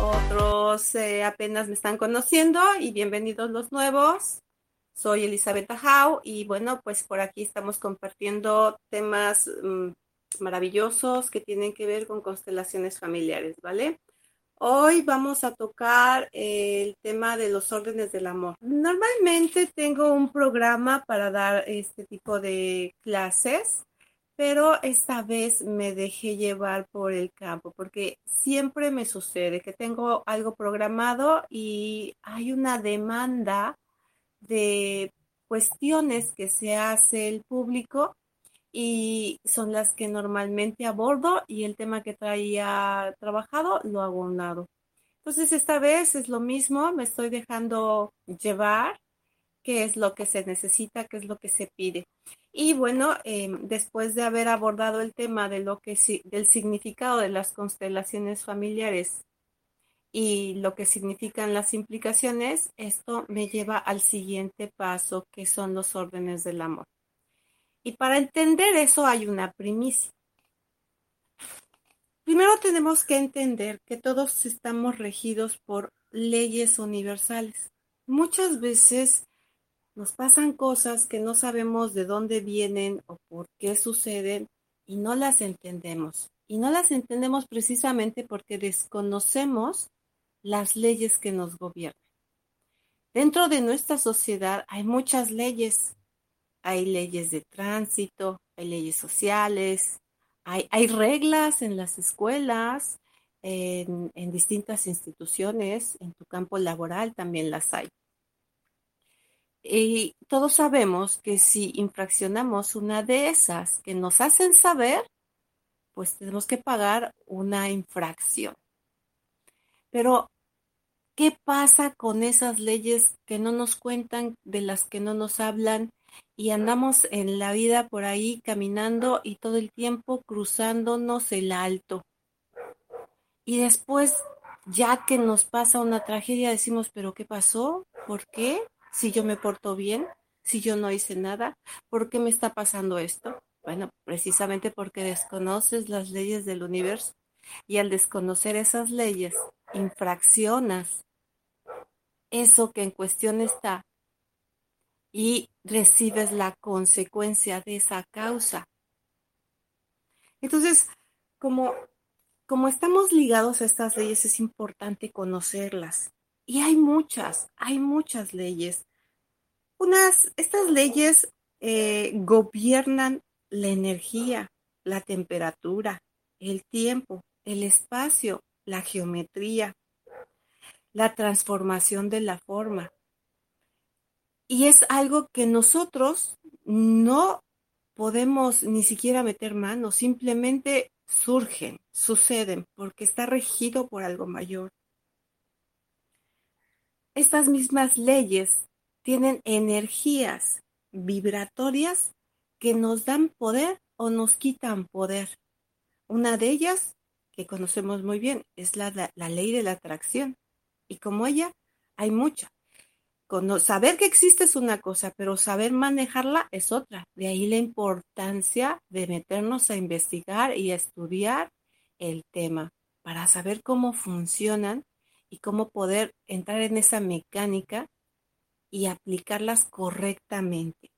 Otros eh, apenas me están conociendo y bienvenidos los nuevos. Soy Elizabeth Tajau y bueno, pues por aquí estamos compartiendo temas mm, maravillosos que tienen que ver con constelaciones familiares, ¿vale? Hoy vamos a tocar el tema de los órdenes del amor. Normalmente tengo un programa para dar este tipo de clases, pero esta vez me dejé llevar por el campo porque siempre me sucede que tengo algo programado y hay una demanda de cuestiones que se hace el público y son las que normalmente abordo y el tema que traía trabajado lo hago a un lado. Entonces esta vez es lo mismo, me estoy dejando llevar qué es lo que se necesita, qué es lo que se pide. Y bueno, em, después de haber abordado el tema de lo que del significado de las constelaciones familiares y lo que significan las implicaciones, esto me lleva al siguiente paso, que son los órdenes del amor. Y para entender eso hay una primicia. Primero tenemos que entender que todos estamos regidos por leyes universales. Muchas veces nos pasan cosas que no sabemos de dónde vienen o por qué suceden y no las entendemos. Y no las entendemos precisamente porque desconocemos las leyes que nos gobiernan. Dentro de nuestra sociedad hay muchas leyes hay leyes de tránsito, hay leyes sociales, hay, hay reglas en las escuelas, en, en distintas instituciones, en tu campo laboral también las hay. Y todos sabemos que si infraccionamos una de esas que nos hacen saber, pues tenemos que pagar una infracción. Pero, ¿qué pasa con esas leyes que no nos cuentan, de las que no nos hablan y andamos en la vida por ahí caminando y todo el tiempo cruzándonos el alto. Y después, ya que nos pasa una tragedia, decimos, pero ¿qué pasó? ¿Por qué? Si yo me porto bien, si yo no hice nada, ¿por qué me está pasando esto? Bueno, precisamente porque desconoces las leyes del universo y al desconocer esas leyes, infraccionas eso que en cuestión está y recibes la consecuencia de esa causa. Entonces, como, como estamos ligados a estas leyes, es importante conocerlas. Y hay muchas, hay muchas leyes. Unas, estas leyes eh, gobiernan la energía, la temperatura, el tiempo, el espacio, la geometría, la transformación de la forma, y es algo que nosotros no podemos ni siquiera meter manos, simplemente surgen, suceden, porque está regido por algo mayor. Estas mismas leyes tienen energías vibratorias que nos dan poder o nos quitan poder. Una de ellas, que conocemos muy bien, es la, la ley de la atracción. Y como ella, hay muchas saber que existe es una cosa, pero saber manejarla es otra. De ahí la importancia de meternos a investigar y estudiar el tema para saber cómo funcionan y cómo poder entrar en esa mecánica y aplicarlas correctamente.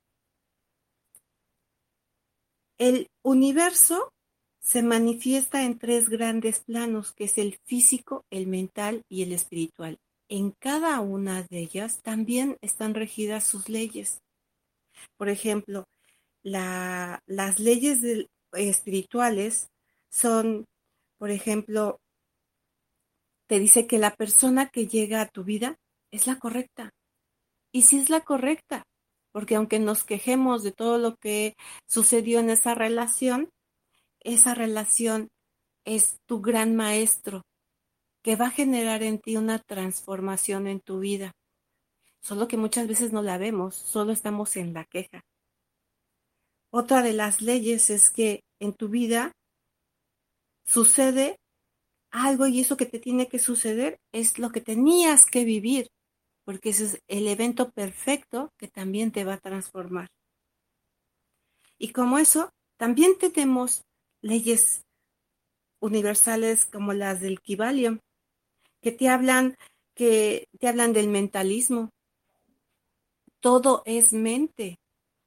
El universo se manifiesta en tres grandes planos, que es el físico, el mental y el espiritual en cada una de ellas también están regidas sus leyes. Por ejemplo, las leyes espirituales son, por ejemplo, te dice que la persona que llega a tu vida es la correcta. Y si es la correcta, porque aunque nos quejemos de todo lo que sucedió en esa relación, esa relación es tu gran maestro que va a generar en ti una transformación en tu vida. Solo que muchas veces no la vemos, solo estamos en la queja. Otra de las leyes es que en tu vida sucede algo y eso que te tiene que suceder es lo que tenías que vivir, porque ese es el evento perfecto que también te va a transformar. Y como eso, también tenemos leyes universales como las del Kibalium, que te hablan que te hablan del mentalismo. Todo es mente,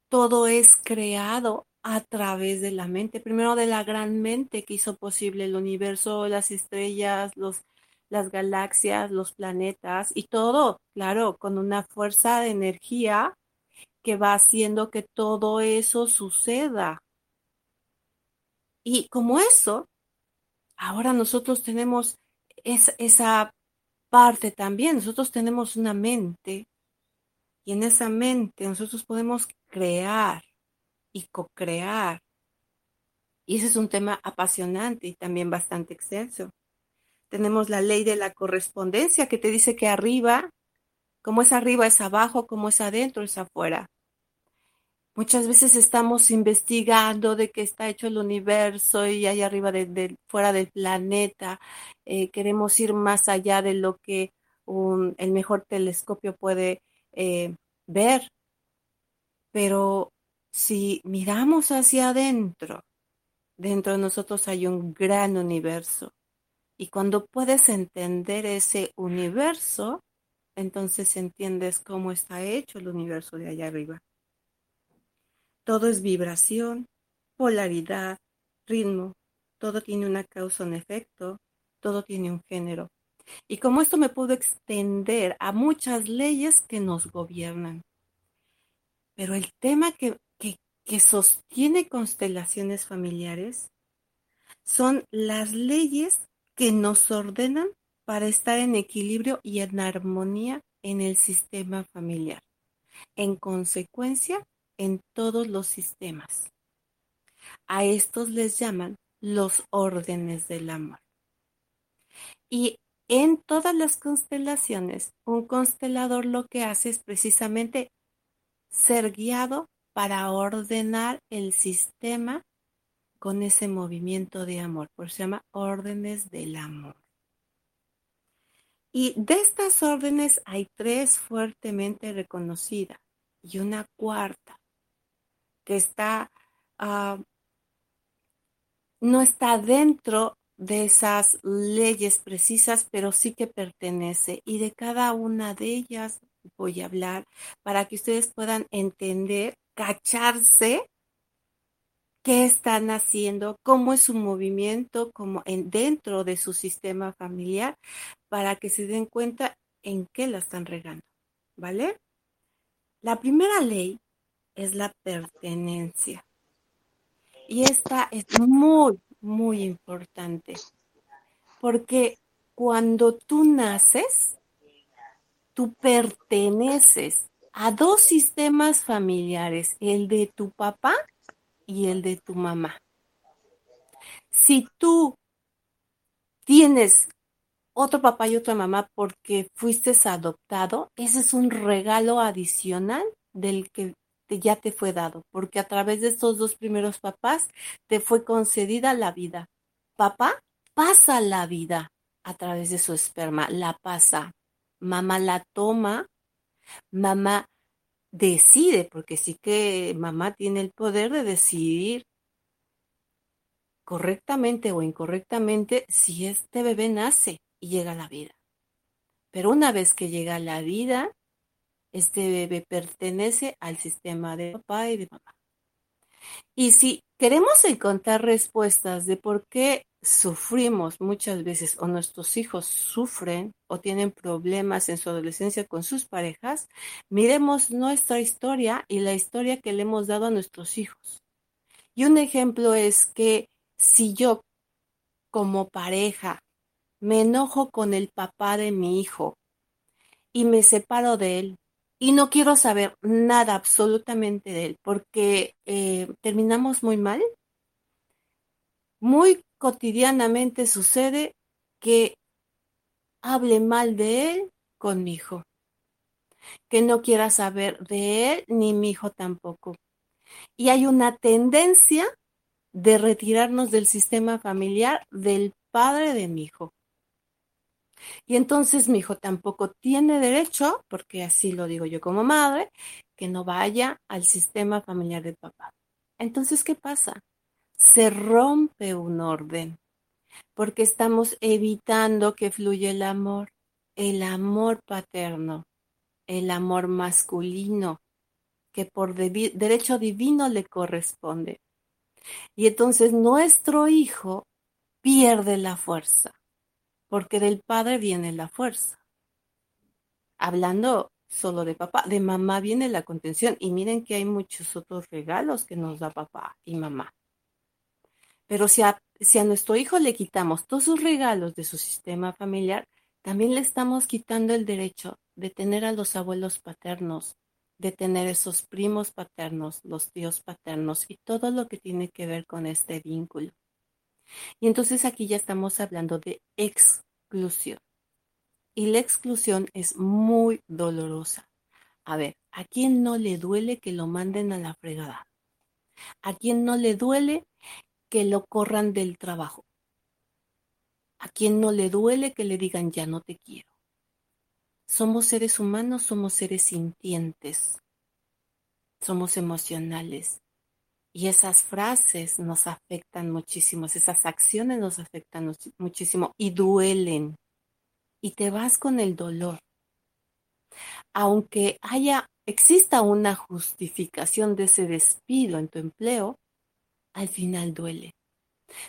todo es creado a través de la mente, primero de la gran mente que hizo posible el universo, las estrellas, los, las galaxias, los planetas y todo, claro, con una fuerza de energía que va haciendo que todo eso suceda. Y como eso, ahora nosotros tenemos esa parte también, nosotros tenemos una mente y en esa mente nosotros podemos crear y co-crear. Y ese es un tema apasionante y también bastante extenso. Tenemos la ley de la correspondencia que te dice que arriba, como es arriba es abajo, como es adentro es afuera. Muchas veces estamos investigando de qué está hecho el universo y allá arriba, de, fuera del planeta. Eh, queremos ir más allá de lo que el mejor telescopio puede eh, ver. Pero si miramos hacia adentro, dentro de nosotros hay un gran universo. Y cuando puedes entender ese universo, entonces entiendes cómo está hecho el universo de allá arriba. Todo es vibración, polaridad, ritmo, todo tiene una causa, un efecto, todo tiene un género. Y como esto me puedo extender a muchas leyes que nos gobiernan. Pero el tema que que sostiene constelaciones familiares son las leyes que nos ordenan para estar en equilibrio y en armonía en el sistema familiar. En consecuencia, en todos los sistemas. A estos les llaman los órdenes del amor. Y en todas las constelaciones, un constelador lo que hace es precisamente ser guiado para ordenar el sistema con ese movimiento de amor, por eso se llama órdenes del amor. Y de estas órdenes hay tres fuertemente reconocidas y una cuarta que está, ah, no está dentro de esas leyes precisas, pero sí que pertenece. Y de cada una de ellas voy a hablar para que ustedes puedan entender cacharse qué están haciendo, cómo es su movimiento, como en, dentro de su sistema familiar, para que se den cuenta en qué la están regando, ¿vale? La primera ley es la pertenencia. Y esta es muy, muy importante, porque cuando tú naces, tú perteneces a dos sistemas familiares, el de tu papá y el de tu mamá. Si tú tienes otro papá y otra mamá porque fuiste adoptado, ese es un regalo adicional del que ya te fue dado, porque a través de estos dos primeros papás te fue concedida la vida. Papá pasa la vida a través de su esperma, la pasa. Mamá la toma mamá decide, porque sí que mamá tiene el poder de decidir correctamente o incorrectamente si este bebé nace y llega a la vida. Pero una vez que llega a la vida, este bebé pertenece al sistema de papá y de mamá. Y si queremos encontrar respuestas de por qué sufrimos muchas veces o nuestros hijos sufren o tienen problemas en su adolescencia con sus parejas, miremos nuestra historia y la historia que le hemos dado a nuestros hijos. Y un ejemplo es que si yo como pareja me enojo con el papá de mi hijo y me separo de él y no quiero saber nada absolutamente de él porque eh, terminamos muy mal, muy cotidianamente sucede que hable mal de él con mi hijo, que no quiera saber de él ni mi hijo tampoco. Y hay una tendencia de retirarnos del sistema familiar del padre de mi hijo. Y entonces mi hijo tampoco tiene derecho, porque así lo digo yo como madre, que no vaya al sistema familiar del papá. Entonces, ¿qué pasa? Se rompe un orden, porque estamos evitando que fluya el amor, el amor paterno, el amor masculino, que por derecho divino le corresponde. Y entonces nuestro hijo pierde la fuerza, porque del padre viene la fuerza. Hablando solo de papá, de mamá viene la contención. Y miren que hay muchos otros regalos que nos da papá y mamá. Pero si a, si a nuestro hijo le quitamos todos sus regalos de su sistema familiar, también le estamos quitando el derecho de tener a los abuelos paternos, de tener esos primos paternos, los tíos paternos y todo lo que tiene que ver con este vínculo. Y entonces aquí ya estamos hablando de exclusión. Y la exclusión es muy dolorosa. A ver, ¿a quién no le duele que lo manden a la fregada? ¿A quién no le duele que lo corran del trabajo? ¿A quién no le duele que le digan ya no te quiero? Somos seres humanos, somos seres sintientes, somos emocionales. Y esas frases nos afectan muchísimo, esas acciones nos afectan muchísimo y duelen. Y te vas con el dolor. Aunque haya, exista una justificación de ese despido en tu empleo, al final duele.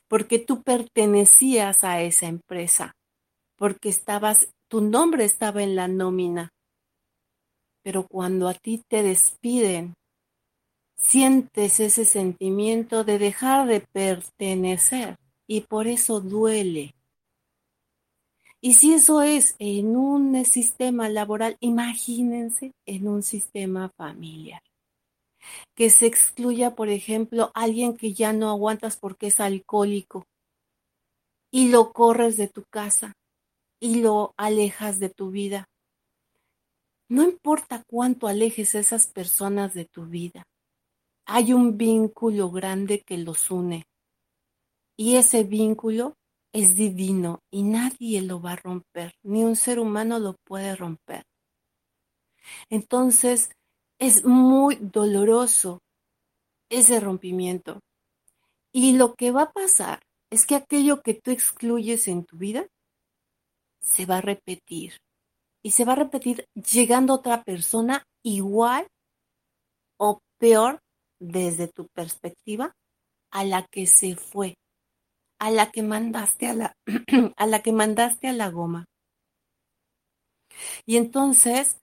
Porque tú pertenecías a esa empresa, porque estabas tu nombre estaba en la nómina. Pero cuando a ti te despiden, sientes ese sentimiento de dejar de pertenecer y por eso duele. Y si eso es en un sistema laboral, imagínense en un sistema familiar. Que se excluya, por ejemplo, alguien que ya no aguantas porque es alcohólico y lo corres de tu casa y lo alejas de tu vida. No importa cuánto alejes a esas personas de tu vida, hay un vínculo grande que los une. Y ese vínculo es divino y nadie lo va a romper, ni un ser humano lo puede romper. Entonces, es muy doloroso ese rompimiento. Y lo que va a pasar es que aquello que tú excluyes en tu vida se va a repetir. Y se va a repetir llegando otra persona igual o peor desde tu perspectiva a la que se fue, a la que mandaste a la, a la que mandaste a la goma. Y entonces,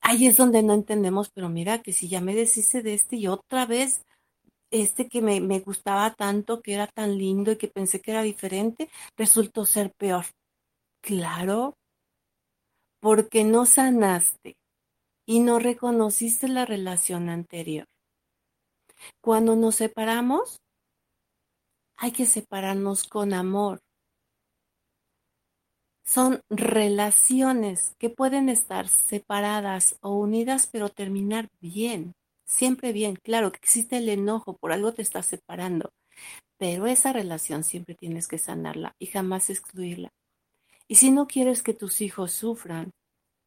ahí es donde no entendemos, pero mira que si ya me deshice de este y otra vez este que me, me gustaba tanto, que era tan lindo y que pensé que era diferente, resultó ser peor. Claro, porque no sanaste y no reconociste la relación anterior. Cuando nos separamos, hay que separarnos con amor. Son relaciones que pueden estar separadas o unidas, pero terminar bien, siempre bien. Claro que existe el enojo, por algo te estás separando, pero esa relación siempre tienes que sanarla y jamás excluirla. Y si no quieres que tus hijos sufran,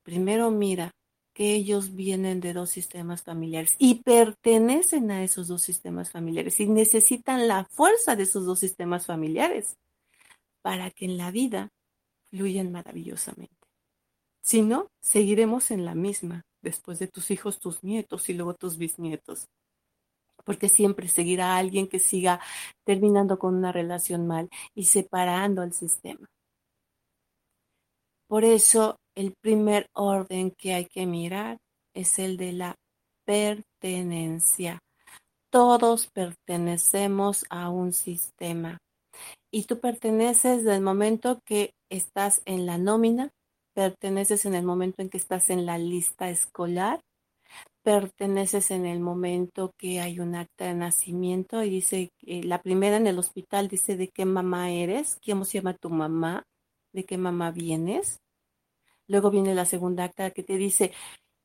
primero mira que ellos vienen de dos sistemas familiares y pertenecen a esos dos sistemas familiares y necesitan la fuerza de esos dos sistemas familiares para que en la vida fluyan maravillosamente. Si no, seguiremos en la misma, después de tus hijos, tus nietos y luego tus bisnietos. Porque siempre seguirá alguien que siga terminando con una relación mal y separando al sistema. Por eso el primer orden que hay que mirar es el de la pertenencia. Todos pertenecemos a un sistema y tú perteneces del momento que estás en la nómina, perteneces en el momento en que estás en la lista escolar, perteneces en el momento que hay un acta de nacimiento y dice, la primera en el hospital dice de qué mamá eres, cómo se llama tu mamá, de qué mamá vienes. Luego viene la segunda acta que te dice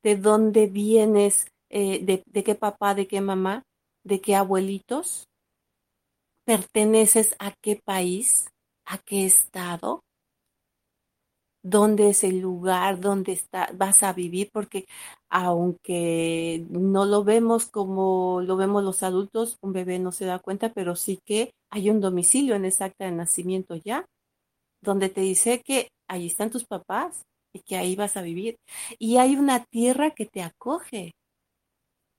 de dónde vienes, eh, de, de qué papá, de qué mamá, de qué abuelitos, perteneces a qué país, a qué estado, dónde es el lugar donde está, vas a vivir, porque aunque no lo vemos como lo vemos los adultos, un bebé no se da cuenta, pero sí que hay un domicilio en esa acta de nacimiento ya, donde te dice que ahí están tus papás y que ahí vas a vivir. Y hay una tierra que te acoge,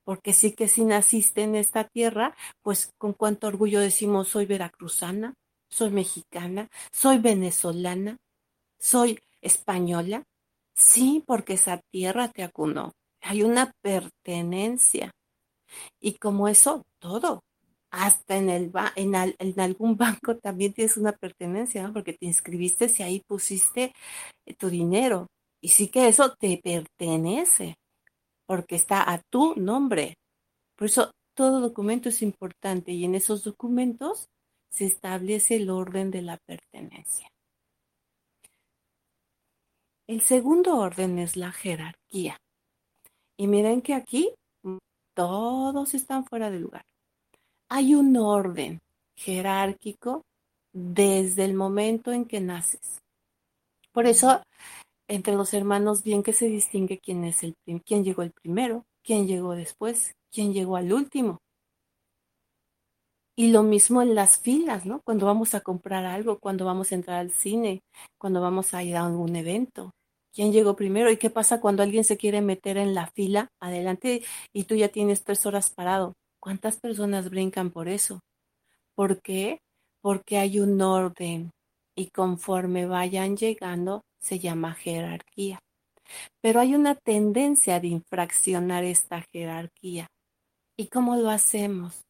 porque sí que si naciste en esta tierra, pues con cuánto orgullo decimos soy veracruzana, soy mexicana, soy venezolana, soy española. Sí, porque esa tierra te acunó. Hay una pertenencia. Y como eso, todo. Hasta en, el en, en algún banco también tienes una pertenencia, porque te inscribiste y ahí pusiste eh, tu dinero. Y sí que eso te pertenece porque está a tu nombre. Por eso todo documento es importante y en esos documentos se establece el orden de la pertenencia. El segundo orden es la jerarquía. Y miren que aquí todos están fuera de lugar. Hay un orden jerárquico desde el momento en que naces. Por eso entre los hermanos bien que se distingue quién es el quién llegó el primero, quién llegó después, quién llegó al último. Y lo mismo en las filas, ¿no? Cuando vamos a comprar algo, cuando vamos a entrar al cine, cuando vamos a ir a algún evento. ¿Quién llegó primero? ¿Y qué pasa cuando alguien se quiere meter en la fila adelante y tú ya tienes tres horas parado? ¿Cuántas personas brincan por eso? ¿Por qué? Porque hay un orden y conforme vayan llegando, se llama jerarquía. Pero hay una tendencia de infraccionar esta jerarquía. ¿Y cómo lo hacemos?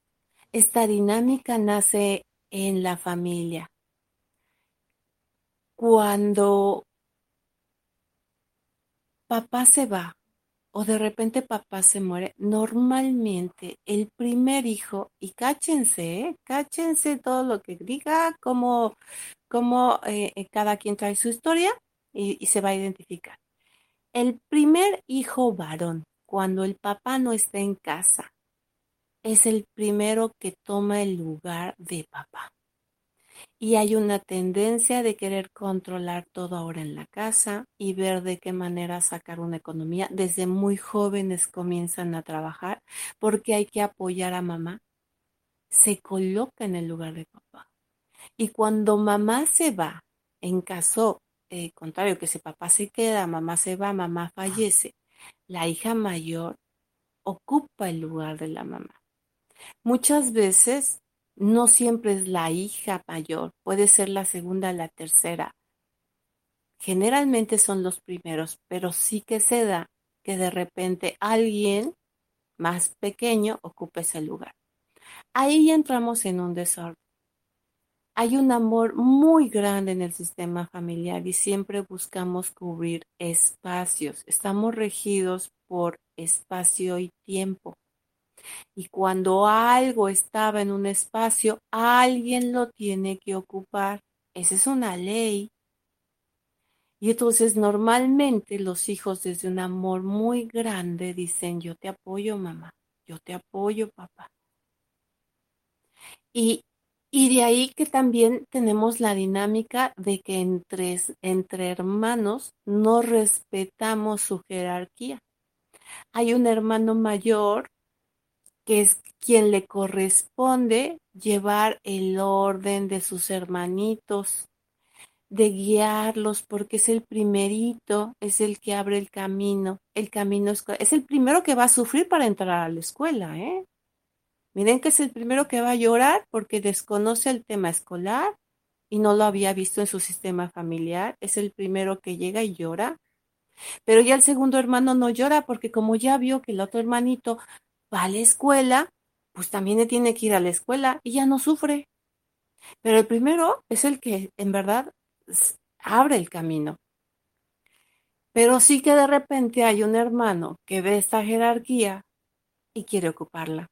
Esta dinámica nace en la familia. Cuando papá se va o de repente papá se muere, normalmente el primer hijo, y cáchense, ¿eh? cáchense todo lo que diga, como, como eh, cada quien trae su historia, y, se va a identificar. El primer hijo varón, cuando el papá no está en casa, es el primero que toma el lugar de papá. Y hay una tendencia de querer controlar todo ahora en la casa y ver de qué manera sacar una economía. Desde muy jóvenes comienzan a trabajar porque hay que apoyar a mamá. Se coloca en el lugar de papá. Y cuando mamá se va, en caso eh, contrario, que si papá se queda, mamá se va, mamá fallece, la hija mayor ocupa el lugar de la mamá. Muchas veces no siempre es la hija mayor, puede ser la segunda, la tercera. Generalmente son los primeros, pero sí que se da que de repente alguien más pequeño ocupe ese lugar. Ahí entramos en un desorden hay un amor muy grande en el sistema familiar y siempre buscamos cubrir espacios. Estamos regidos por espacio y tiempo. Y cuando algo estaba en un espacio, alguien lo tiene que ocupar. Esa es una ley. Y entonces normalmente los hijos desde un amor muy grande dicen, yo te apoyo mamá, yo te apoyo papá. Y y de ahí que también tenemos la dinámica de que entre, entre hermanos no respetamos su jerarquía. Hay un hermano mayor que es quien le corresponde llevar el orden de sus hermanitos, de guiarlos, porque es el primerito, es el que abre el camino. El camino es, es el primero que va a sufrir para entrar a la escuela, ¿eh? Miren que es el primero que va a llorar porque desconoce el tema escolar y no lo había visto en su sistema familiar. Es el primero que llega y llora. Pero ya el segundo hermano no llora porque como ya vio que el otro hermanito va a la escuela, pues también tiene que ir a la escuela y ya no sufre. Pero el primero es el que en verdad abre el camino. Pero sí que de repente hay un hermano que ve esta jerarquía y quiere ocuparla.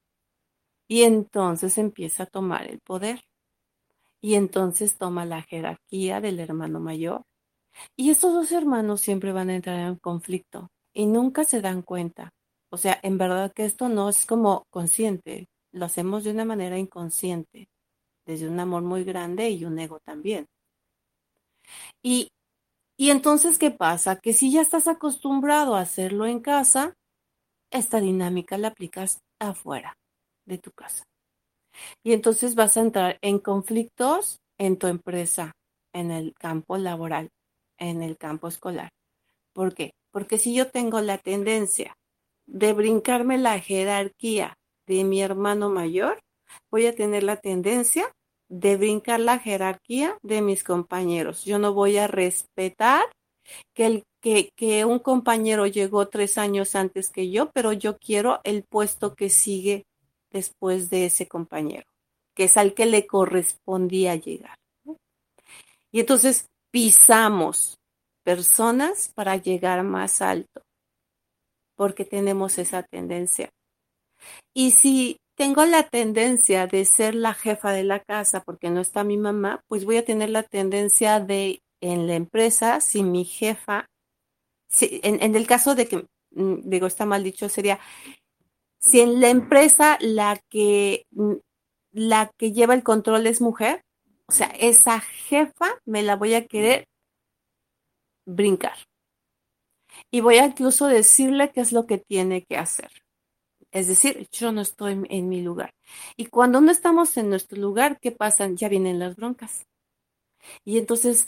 Y entonces empieza a tomar el poder. Y entonces toma la jerarquía del hermano mayor. Y estos dos hermanos siempre van a entrar en conflicto y nunca se dan cuenta. O sea, en verdad que esto no es como consciente, lo hacemos de una manera inconsciente, desde un amor muy grande y un ego también. Y, y entonces, ¿qué pasa? Que si ya estás acostumbrado a hacerlo en casa, esta dinámica la aplicas afuera de tu casa. Y entonces vas a entrar en conflictos en tu empresa, en el campo laboral, en el campo escolar. ¿Por qué? Porque si yo tengo la tendencia de brincarme la jerarquía de mi hermano mayor, voy a tener la tendencia de brincar la jerarquía de mis compañeros. Yo no voy a respetar que, el, que, un compañero llegó tres años antes que yo, pero yo quiero el puesto que sigue después de ese compañero, que es al que le correspondía llegar. Y entonces pisamos personas para llegar más alto, porque tenemos esa tendencia. Y si tengo la tendencia de ser la jefa de la casa porque no está mi mamá, pues voy a tener la tendencia de en la empresa, si mi jefa, si, en, el caso de que, mm, digo, está mal dicho, sería, si en la empresa la que, mm, la que lleva el control es mujer, o sea, esa jefa me la voy a querer brincar. Y voy a incluso decirle qué es lo que tiene que hacer. Es decir, yo no estoy en mi lugar. Y cuando no estamos en nuestro lugar, ¿qué pasa? Ya vienen las broncas. Y entonces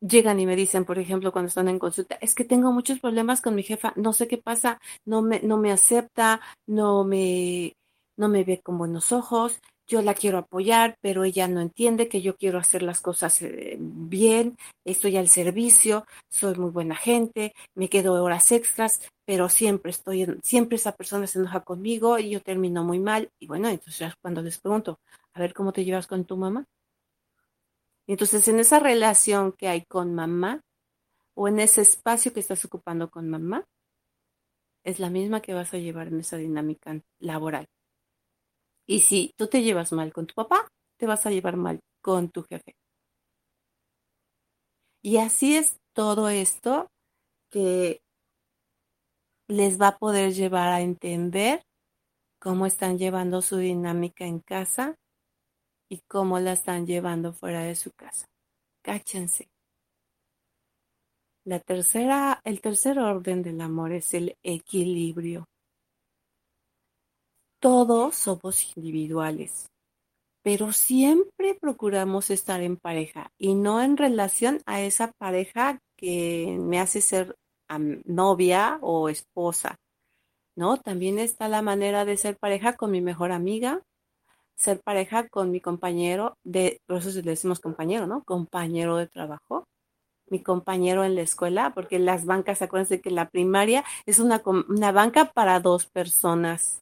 llegan y me dicen, por ejemplo, cuando están en consulta, es que tengo muchos problemas con mi jefa, no sé qué pasa, no me, no me acepta, no me, no me ve con buenos ojos, yo la quiero apoyar, pero ella no entiende que yo quiero hacer las cosas eh, bien, estoy al servicio, soy muy buena gente, me quedo horas extras, pero siempre estoy, siempre esa persona se enoja conmigo y yo termino muy mal. Y bueno, entonces cuando les pregunto, a ver cómo te llevas con tu mamá. entonces en esa relación que hay con mamá o en ese espacio que estás ocupando con mamá, es la misma que vas a llevar en esa dinámica laboral. Y si tú te llevas mal con tu papá, te vas a llevar mal con tu jefe. Y así es todo esto que les va a poder llevar a entender cómo están llevando su dinámica en casa y cómo la están llevando fuera de su casa. Cáchense. La tercera, el tercer orden del amor es el equilibrio todos somos individuales, pero siempre procuramos estar en pareja y no en relación a esa pareja que me hace ser novia o esposa, ¿no? También está la manera de ser pareja con mi mejor amiga, ser pareja con mi compañero de, por eso le decimos compañero, ¿no? Compañero de trabajo, mi compañero en la escuela, porque las bancas, acuérdense que la primaria es una, una banca para dos personas.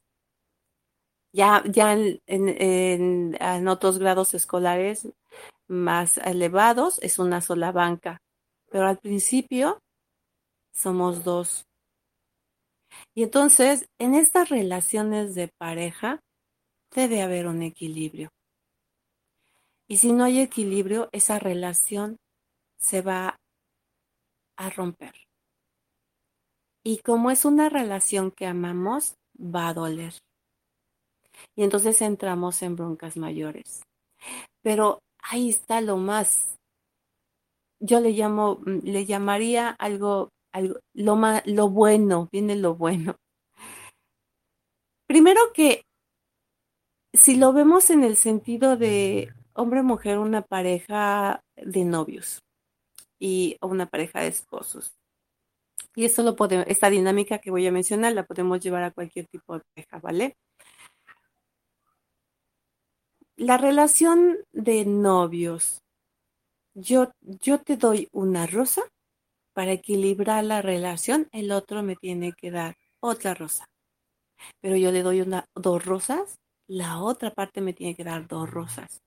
Ya, ya en, en, otros grados escolares más elevados es una sola banca, pero al principio somos dos. Y entonces, en estas relaciones de pareja, debe haber un equilibrio. Y si no hay equilibrio, esa relación se va a romper. Y como es una relación que amamos, va a doler y entonces entramos en broncas mayores. Pero ahí está lo más, yo le llamo, mm, le llamaría algo, algo lo, más, lo bueno, viene lo bueno. Primero que si lo vemos en el sentido de hombre-mujer, una pareja de novios y una pareja de esposos. Y eso lo podemos, esta dinámica que voy a mencionar la podemos llevar a cualquier tipo de pareja, ¿vale? La relación de novios, yo, yo te doy una rosa para equilibrar la relación, el otro me tiene que dar otra rosa. Pero yo le doy una, dos rosas, la otra parte me tiene que dar dos rosas.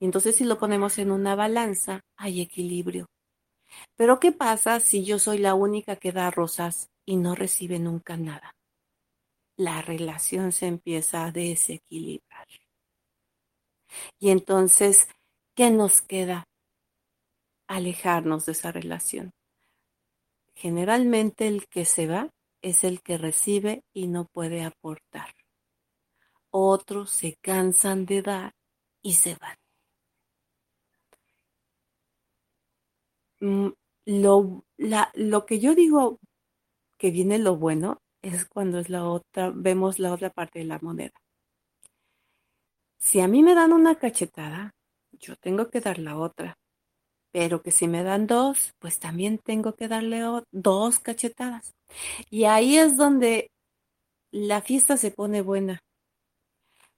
entonces si lo ponemos en una balanza, hay equilibrio. Pero ¿qué pasa si yo soy la única que da rosas y no recibe nunca nada? La relación se empieza a desequilibrar. Y entonces, ¿qué nos queda? Alejarnos de esa relación. Generalmente el que se va es el que recibe y no puede aportar. Otros se cansan de dar y se van. Mm, lo, lo que yo digo que viene lo bueno es cuando es la otra, vemos la otra parte de la moneda. Si a mí me dan una cachetada, yo tengo que dar la otra. Pero que si me dan dos, pues también tengo que darle dos cachetadas. Y ahí es donde la fiesta se pone buena.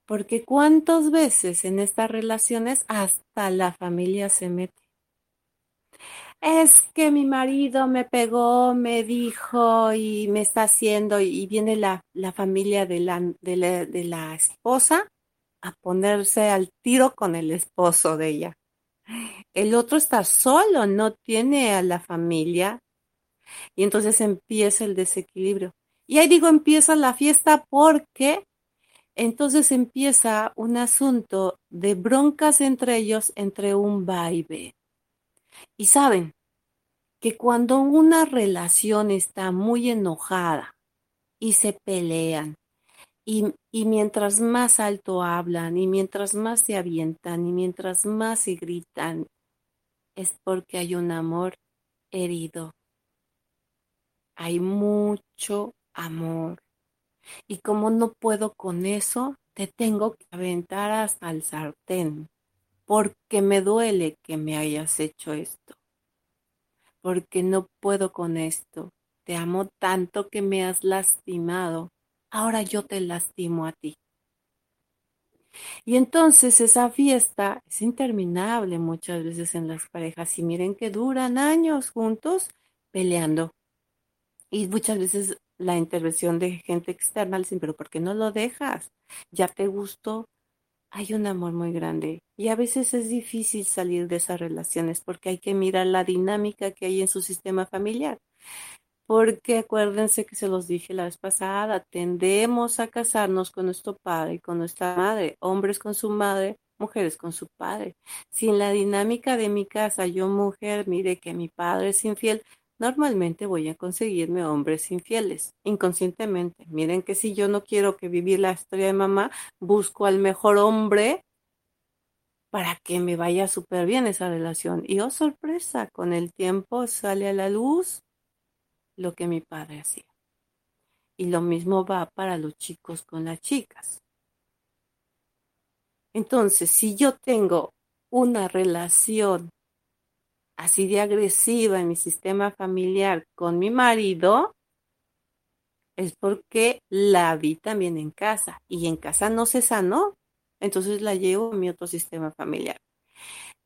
Porque cuántas veces en estas relaciones hasta la familia se mete es que mi marido me pegó, me dijo y me está haciendo y viene la, familia de la, de, la, de la esposa a ponerse al tiro con el esposo de ella. El otro está solo, no tiene a la familia y entonces empieza el desequilibrio. Y ahí digo, empieza la fiesta porque entonces empieza un asunto de broncas entre ellos, entre un baile. Y saben que cuando una relación está muy enojada y se pelean, y, mientras más alto hablan, y mientras más se avientan, y mientras más se gritan, es porque hay un amor herido. Hay mucho amor. Y como no puedo con eso, te tengo que aventar hasta el sartén porque me duele que me hayas hecho esto, porque no puedo con esto. Te amo tanto que me has lastimado, ahora yo te lastimo a ti. Y entonces esa fiesta es interminable muchas veces en las parejas y miren que duran años juntos peleando. Y muchas veces la intervención de gente externa le dicen, pero ¿por qué no lo dejas? Ya te gustó, hay un amor muy grande y a veces es difícil salir de esas relaciones porque hay que mirar la dinámica que hay en su sistema familiar. Porque acuérdense que se los dije la vez pasada, tendemos a casarnos con nuestro padre y con nuestra madre, hombres con su madre, mujeres con su padre. Si en la dinámica de mi casa yo mujer mire que mi padre es infiel, Normalmente voy a conseguirme hombres infieles, inconscientemente. Miren que si yo no quiero que vivir la historia de mamá, busco al mejor hombre para que me vaya súper bien esa relación. Y oh sorpresa, con el tiempo sale a la luz lo que mi padre hacía. Y lo mismo va para los chicos con las chicas. Entonces, si yo tengo una relación así de agresiva en mi sistema familiar con mi marido, es porque la vi también en casa y en casa no se sanó, entonces la llevo a mi otro sistema familiar.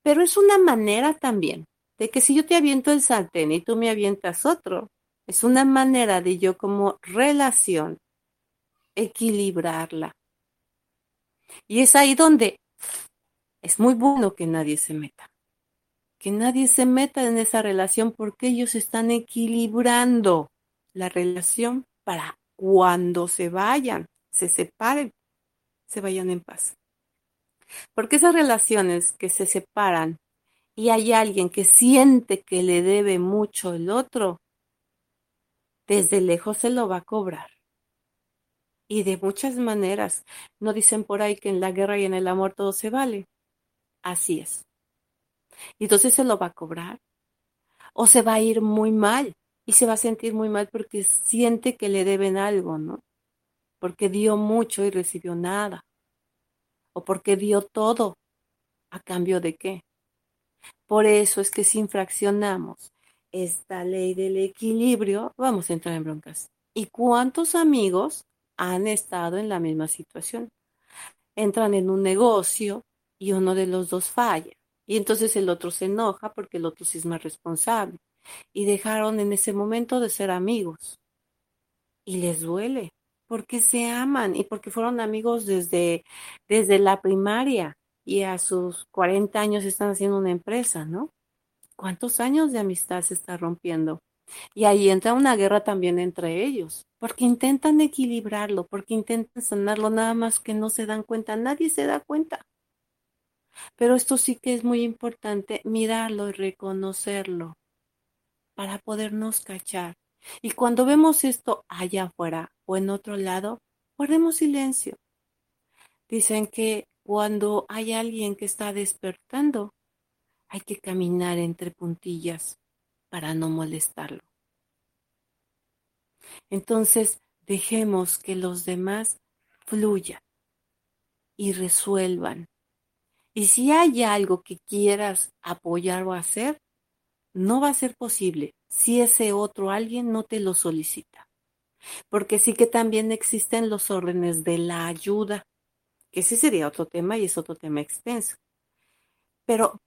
Pero es una manera también de que si yo te aviento el sartén y tú me avientas otro, es una manera de yo como relación equilibrarla. Y es ahí donde es muy bueno que nadie se meta que nadie se meta en esa relación porque ellos están equilibrando la relación para cuando se vayan, se separen, se vayan en paz. Porque esas relaciones que se separan y hay alguien que siente que le debe mucho el otro, desde lejos se lo va a cobrar. Y de muchas maneras, no dicen por ahí que en la guerra y en el amor todo se vale. Así es. Y entonces se lo va a cobrar. O se va a ir muy mal y se va a sentir muy mal porque siente que le deben algo, ¿no? Porque dio mucho y recibió nada. O porque dio todo. ¿A cambio de qué? Por eso es que si infraccionamos esta ley del equilibrio, vamos a entrar en broncas. ¿Y cuántos amigos han estado en la misma situación? Entran en un negocio y uno de los dos falla y entonces el otro se enoja porque el otro sí es más responsable. Y dejaron en ese momento de ser amigos. Y les duele, porque se aman y porque fueron amigos desde, desde la primaria y a sus 40 años están haciendo una empresa, ¿no? ¿Cuántos años de amistad se está rompiendo? Y ahí entra una guerra también entre ellos, porque intentan equilibrarlo, porque intentan sanarlo, nada más que no se dan cuenta, nadie se da cuenta. Pero esto sí que es muy importante, mirarlo y reconocerlo para podernos cachar. Y cuando vemos esto allá afuera o en otro lado, guardemos silencio. Dicen que cuando hay alguien que está despertando, hay que caminar entre puntillas para no molestarlo. Entonces, dejemos que los demás fluyan y resuelvan. Y si hay algo que quieras apoyar o hacer, no va a ser posible si ese otro alguien no te lo solicita. Porque sí que también existen los órdenes de la ayuda, que ese sería otro tema y es otro tema extenso. Pero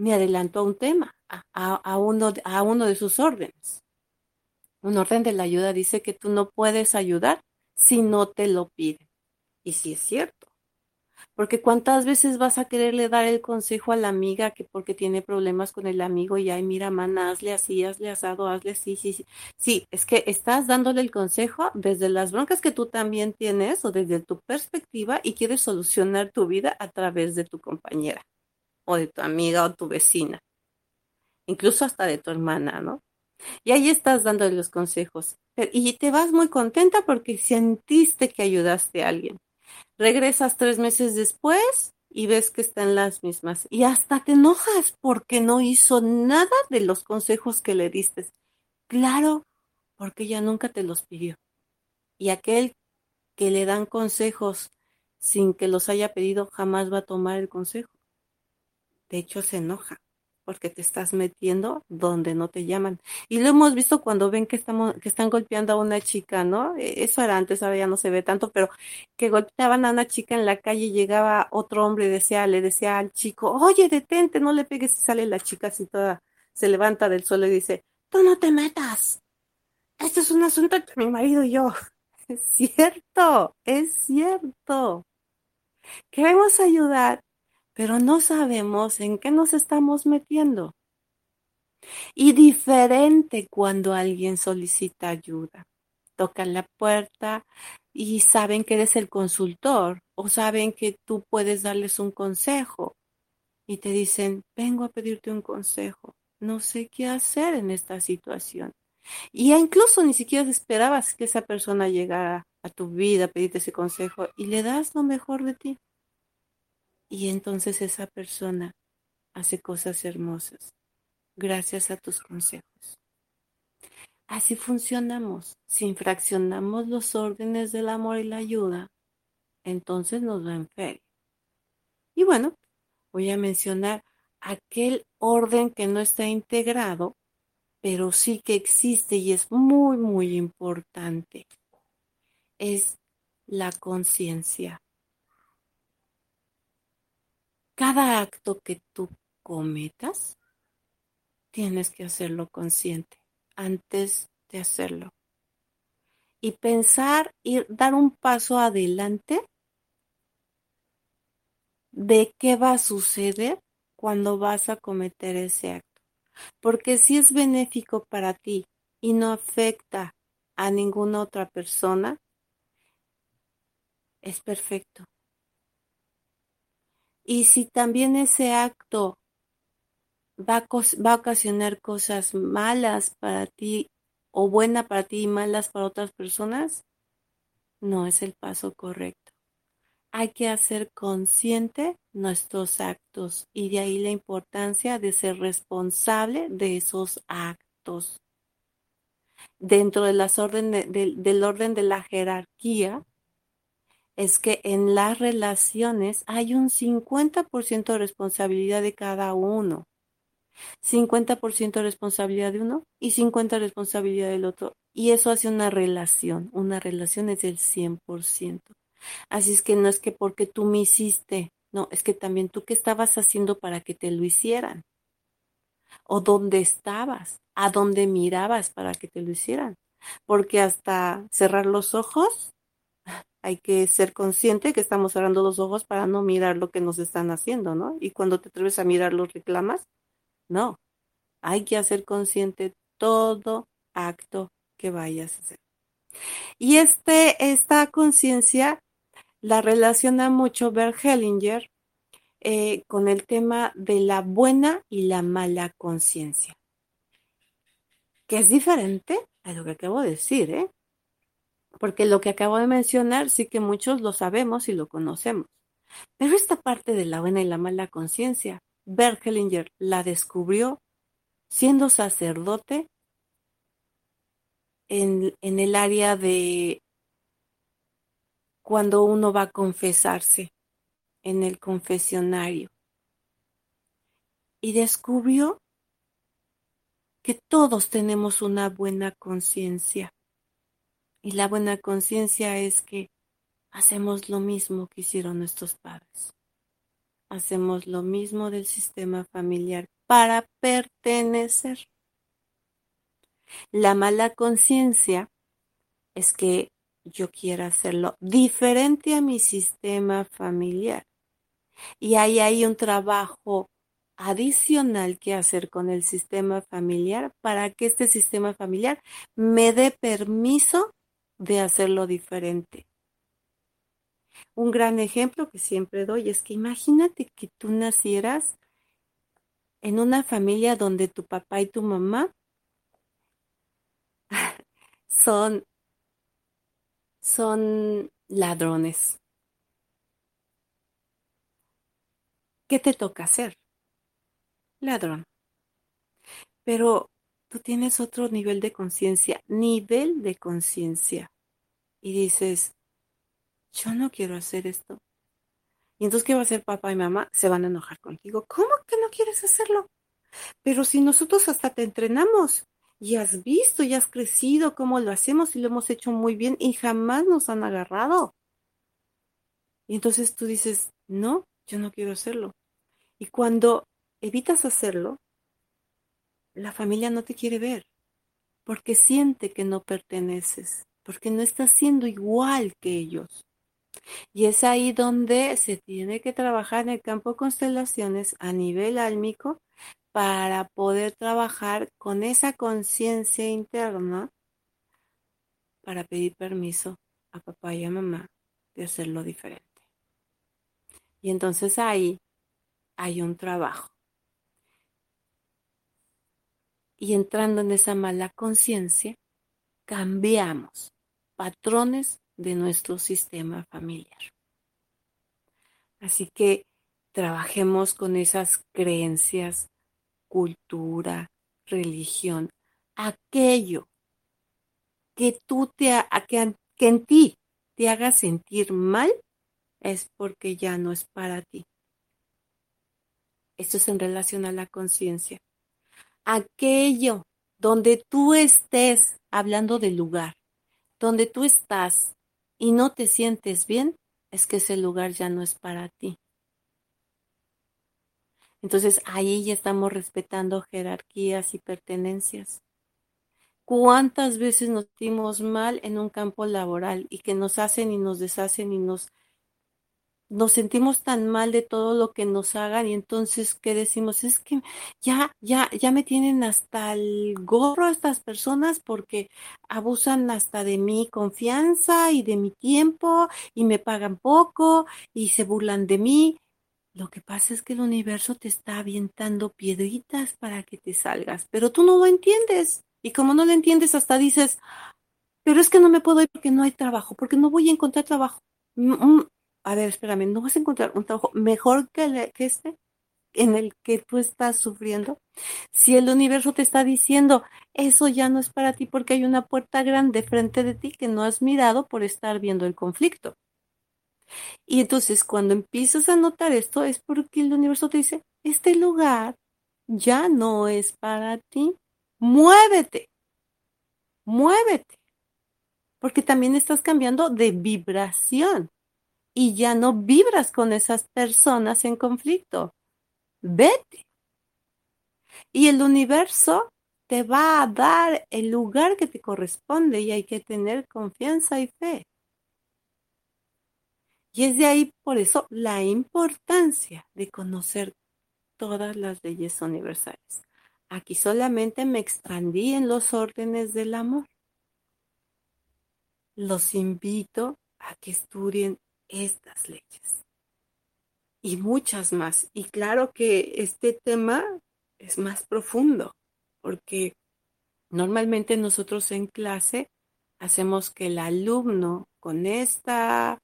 me adelanto a un tema, a, uno, a uno de sus órdenes. Un orden de la ayuda dice que tú no puedes ayudar si no te lo piden. Y sí es cierto. Porque cuántas veces vas a quererle dar el consejo a la amiga que porque tiene problemas con el amigo y ay, mira, mana, hazle así, hazle asado, hazle así, sí, sí. Sí, es que estás dándole el consejo desde las broncas que tú también tienes o desde tu perspectiva y quieres solucionar tu vida a través de tu compañera o de tu amiga o tu vecina. Incluso hasta de tu hermana, ¿no? Y ahí estás dándole los consejos. Y te vas muy contenta porque sentiste que ayudaste a alguien. Regresas tres meses después y ves que están las mismas. Y hasta te enojas porque no hizo nada de los consejos que le diste. Claro, porque ella nunca te los pidió. Y aquel que le dan consejos sin que los haya pedido jamás va a tomar el consejo. De hecho, se enoja porque te estás metiendo donde no te llaman. Y lo hemos visto cuando ven que estamos, que están golpeando a una chica, ¿no? E, eso era antes, ahora ya no se ve tanto, pero que golpeaban a una chica en la calle y llegaba otro hombre y decía, le decía al chico, oye, detente, no le pegues, y sale la chica así toda, se levanta del suelo y dice, tú no te metas. Este es un asunto entre mi marido y yo. Es cierto, es cierto. Queremos ayudar, pero no sabemos en qué nos estamos metiendo. Y diferente cuando alguien solicita ayuda. Tocan la puerta y saben que eres el consultor o saben que tú puedes darles un consejo y te dicen, vengo a pedirte un consejo, no sé qué hacer en esta situación. Y incluso ni siquiera esperabas que esa persona llegara a tu vida a pedirte ese consejo y le das lo mejor de ti. Y entonces esa persona hace cosas hermosas gracias a tus consejos. Así funcionamos. Si infraccionamos los órdenes del amor y la ayuda, entonces nos va en feria. Y bueno, voy a mencionar aquel orden que no está integrado, pero sí que existe y es muy, muy importante. Es la conciencia cada acto que tú cometas, tienes que hacerlo consciente antes de hacerlo. Y pensar y dar un paso adelante de qué va a suceder cuando vas a cometer ese acto. Porque si es benéfico para ti y no afecta a ninguna otra persona, es perfecto. Y si también ese acto va a, va ocasionar cosas malas para ti o buena para ti y malas para otras personas, no es el paso correcto. Hay que hacer consciente nuestros actos y de ahí la importancia de ser responsable de esos actos. Dentro de las del orden de la jerarquía, es que en las relaciones hay un 50% de responsabilidad de cada uno. 50% de responsabilidad de uno y 50% responsabilidad del otro. Y eso hace una relación. Una relación es del 100%. Así es que no es que porque tú me hiciste, no, es que también tú qué estabas haciendo para que te lo hicieran. O dónde estabas, a dónde mirabas para que te lo hicieran. Porque hasta cerrar los ojos hay que ser consciente que estamos cerrando los ojos para no mirar lo que nos están haciendo, ¿no? Y cuando te atreves a mirar los reclamas, No, hay que hacer consciente todo acto que vayas a hacer. Y este, esta conciencia la relaciona mucho Bert Hellinger eh, con el tema de la buena y la mala conciencia, que es diferente a lo que acabo de decir, ¿eh? Porque lo que acabo de mencionar sí que muchos lo sabemos y lo conocemos. Pero esta parte de la buena y la mala conciencia, Bert Hellinger la descubrió siendo sacerdote en, el área de cuando uno va a confesarse en el confesionario. Y descubrió que todos tenemos una buena conciencia. Y la buena conciencia es que hacemos lo mismo que hicieron nuestros padres. Hacemos lo mismo del sistema familiar para pertenecer. La mala conciencia es que yo quiero hacerlo diferente a mi sistema familiar. Y ahí hay un trabajo adicional que hacer con el sistema familiar para que este sistema familiar me dé permiso de hacerlo diferente. Un gran ejemplo que siempre doy es que imagínate que tú nacieras en una familia donde tu papá y tu mamá son, son ladrones. ¿Qué te toca hacer? Ladrón. Pero tú tienes otro nivel de conciencia, nivel de conciencia. Y dices, yo no quiero hacer esto. Y entonces, ¿qué va a hacer papá y mamá? Se van a enojar contigo. ¿Cómo que no quieres hacerlo? Pero si nosotros hasta te entrenamos y has visto y has crecido cómo lo hacemos y lo hemos hecho muy bien y jamás nos han agarrado. Y entonces tú dices, no, yo no quiero hacerlo. Y cuando evitas hacerlo, la familia no te quiere ver porque siente que no perteneces, porque no estás siendo igual que ellos. Y es ahí donde se tiene que trabajar en el campo constelaciones a nivel álmico para poder trabajar con esa conciencia interna para pedir permiso a papá y a mamá de hacerlo diferente. Y entonces ahí hay un trabajo. Y entrando en esa mala conciencia, cambiamos patrones de nuestro sistema familiar. Así que trabajemos con esas creencias cultura, religión, aquello que tú te que, que en ti te haga sentir mal es porque ya no es para ti. Esto es en relación a la conciencia. Aquello donde tú estés, hablando del lugar, donde tú estás y no te sientes bien, es que ese lugar ya no es para ti. Entonces ahí ya estamos respetando jerarquías y pertenencias. ¿Cuántas veces nos sentimos mal en un campo laboral y que nos hacen y nos deshacen y nos, nos sentimos tan mal de todo lo que nos hagan y entonces qué decimos es que ya ya ya me tienen hasta el gorro estas personas porque abusan hasta de mi confianza y de mi tiempo y me pagan poco y se burlan de mí lo que pasa es que el universo te está avientando piedritas para que te salgas, pero tú no lo entiendes. Y como no lo entiendes, hasta dices, pero es que no me puedo ir porque no hay trabajo, porque no voy a encontrar trabajo. A ver, espérame, ¿no vas a encontrar un trabajo mejor que, que este en el que tú estás sufriendo? Si el universo te está diciendo, eso ya no es para ti porque hay una puerta grande frente de ti que no has mirado por estar viendo el conflicto. Y entonces cuando empiezas a notar esto es porque el universo te dice, este lugar ya no es para ti. Muévete. Muévete. Porque también estás cambiando de vibración y ya no vibras con esas personas en conflicto. Vete. Y el universo te va a dar el lugar que te corresponde y hay que tener confianza y fe. Y es de ahí por eso la importancia de conocer todas las leyes universales. Aquí solamente me expandí en los órdenes del amor. Los invito a que estudien estas leyes y muchas más. Y claro que este tema es más profundo porque normalmente nosotros en clase hacemos que el alumno con esta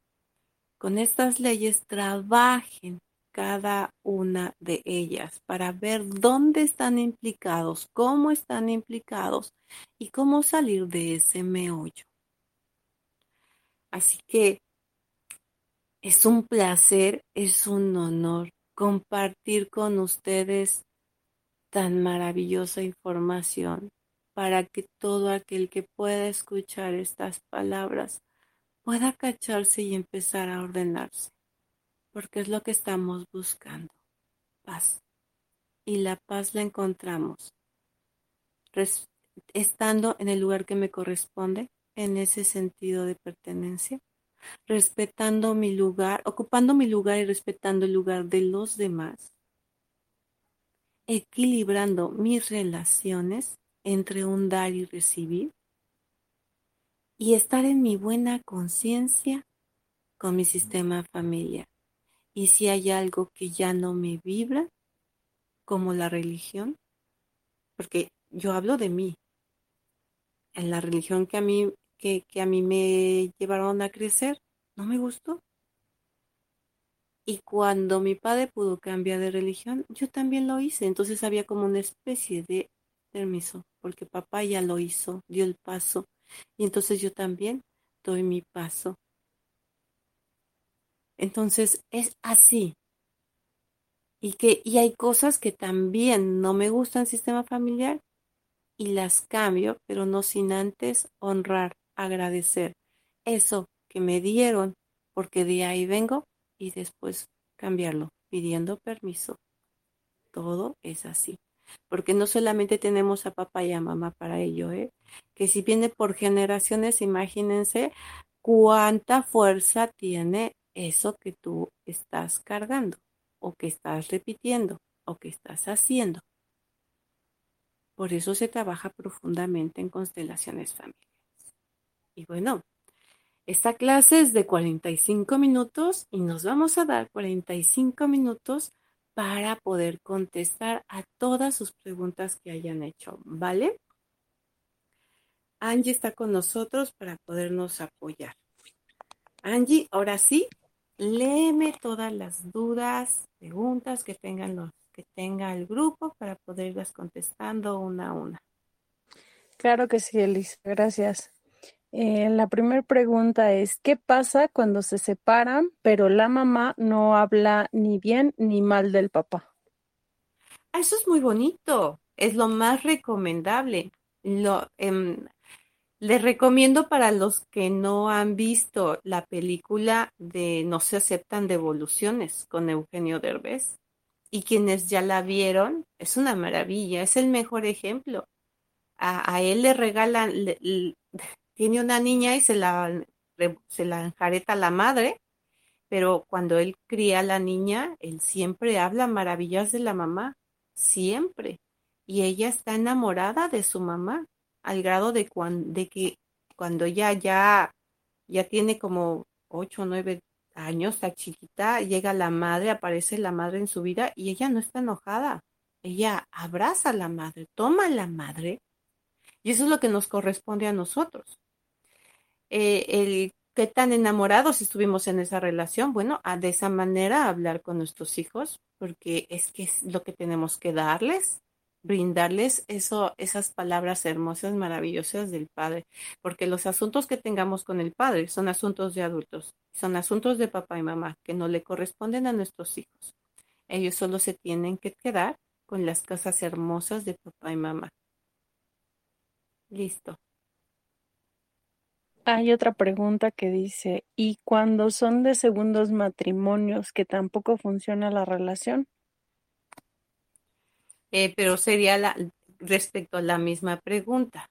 con estas leyes trabajen cada una de ellas para ver dónde están implicados, cómo están implicados y cómo salir de ese meollo. Así que es un placer, es un honor compartir con ustedes tan maravillosa información para que todo aquel que pueda escuchar estas palabras pueda cacharse y empezar a ordenarse porque es lo que estamos buscando, paz. Y la paz la encontramos estando en el lugar que me corresponde, en ese sentido de pertenencia, respetando mi lugar, ocupando mi lugar y respetando el lugar de los demás, equilibrando mis relaciones entre un dar y recibir, y estar en mi buena conciencia con mi sistema familiar. Y si hay algo que ya no me vibra, como la religión, porque yo hablo de mí, en la religión que a mí, que, que a mí me llevaron a crecer, no me gustó. Y cuando mi padre pudo cambiar de religión, yo también lo hice. Entonces había como una especie de permiso, porque papá ya lo hizo, dio el paso. Y entonces yo también doy mi paso. Entonces es así. Y que y hay cosas que también no me gustan sistema familiar y las cambio, pero no sin antes honrar, agradecer eso que me dieron, porque de ahí vengo y después cambiarlo, pidiendo permiso. Todo es así. Porque no solamente tenemos a papá y a mamá para ello, ¿eh? que si viene por generaciones, imagínense cuánta fuerza tiene eso que tú estás cargando o que estás repitiendo o que estás haciendo. Por eso se trabaja profundamente en constelaciones familiares. Y bueno, esta clase es de 45 minutos y nos vamos a dar 45 minutos para poder contestar a todas sus preguntas que hayan hecho, ¿vale? Angie está con nosotros para podernos apoyar. Angie, ahora sí, léeme todas las dudas, preguntas que tengan los que tenga el grupo para poderlas contestando una a una. Claro que sí, Elisa, gracias. Eh, la primera pregunta es, ¿qué pasa cuando se separan, pero la mamá no habla ni bien ni mal del papá? Ah, eso es muy bonito, es lo más recomendable. Lo, em, les recomiendo para los que no han visto la película de No se aceptan devoluciones con Eugenio Derbez y quienes ya la vieron, es una maravilla, es el mejor ejemplo. A, él le regalan, tiene una niña y se la, se la enjareta la madre, pero cuando él cría a la niña, él siempre habla maravillas de la mamá, siempre. Y ella está enamorada de su mamá al grado de, de que cuando ya, ya, ya tiene como ocho o nueve años, está chiquita, llega la madre, aparece la madre en su vida y ella no está enojada. Ella abraza a la madre, toma a la madre y eso es lo que nos corresponde a nosotros. Eh, el qué tan enamorados estuvimos en esa relación, bueno, a, de esa manera hablar con nuestros hijos, porque es que es lo que tenemos que darles, brindarles eso, esas palabras hermosas, maravillosas del Padre, porque los asuntos que tengamos con el Padre son asuntos de adultos, son asuntos de papá y mamá que no le corresponden a nuestros hijos. Ellos solo se tienen que quedar con las cosas hermosas de papá y mamá. Listo. Hay otra pregunta que dice, ¿y cuando son de segundos matrimonios que tampoco funciona la relación? Eh, pero sería la, respecto a la misma pregunta.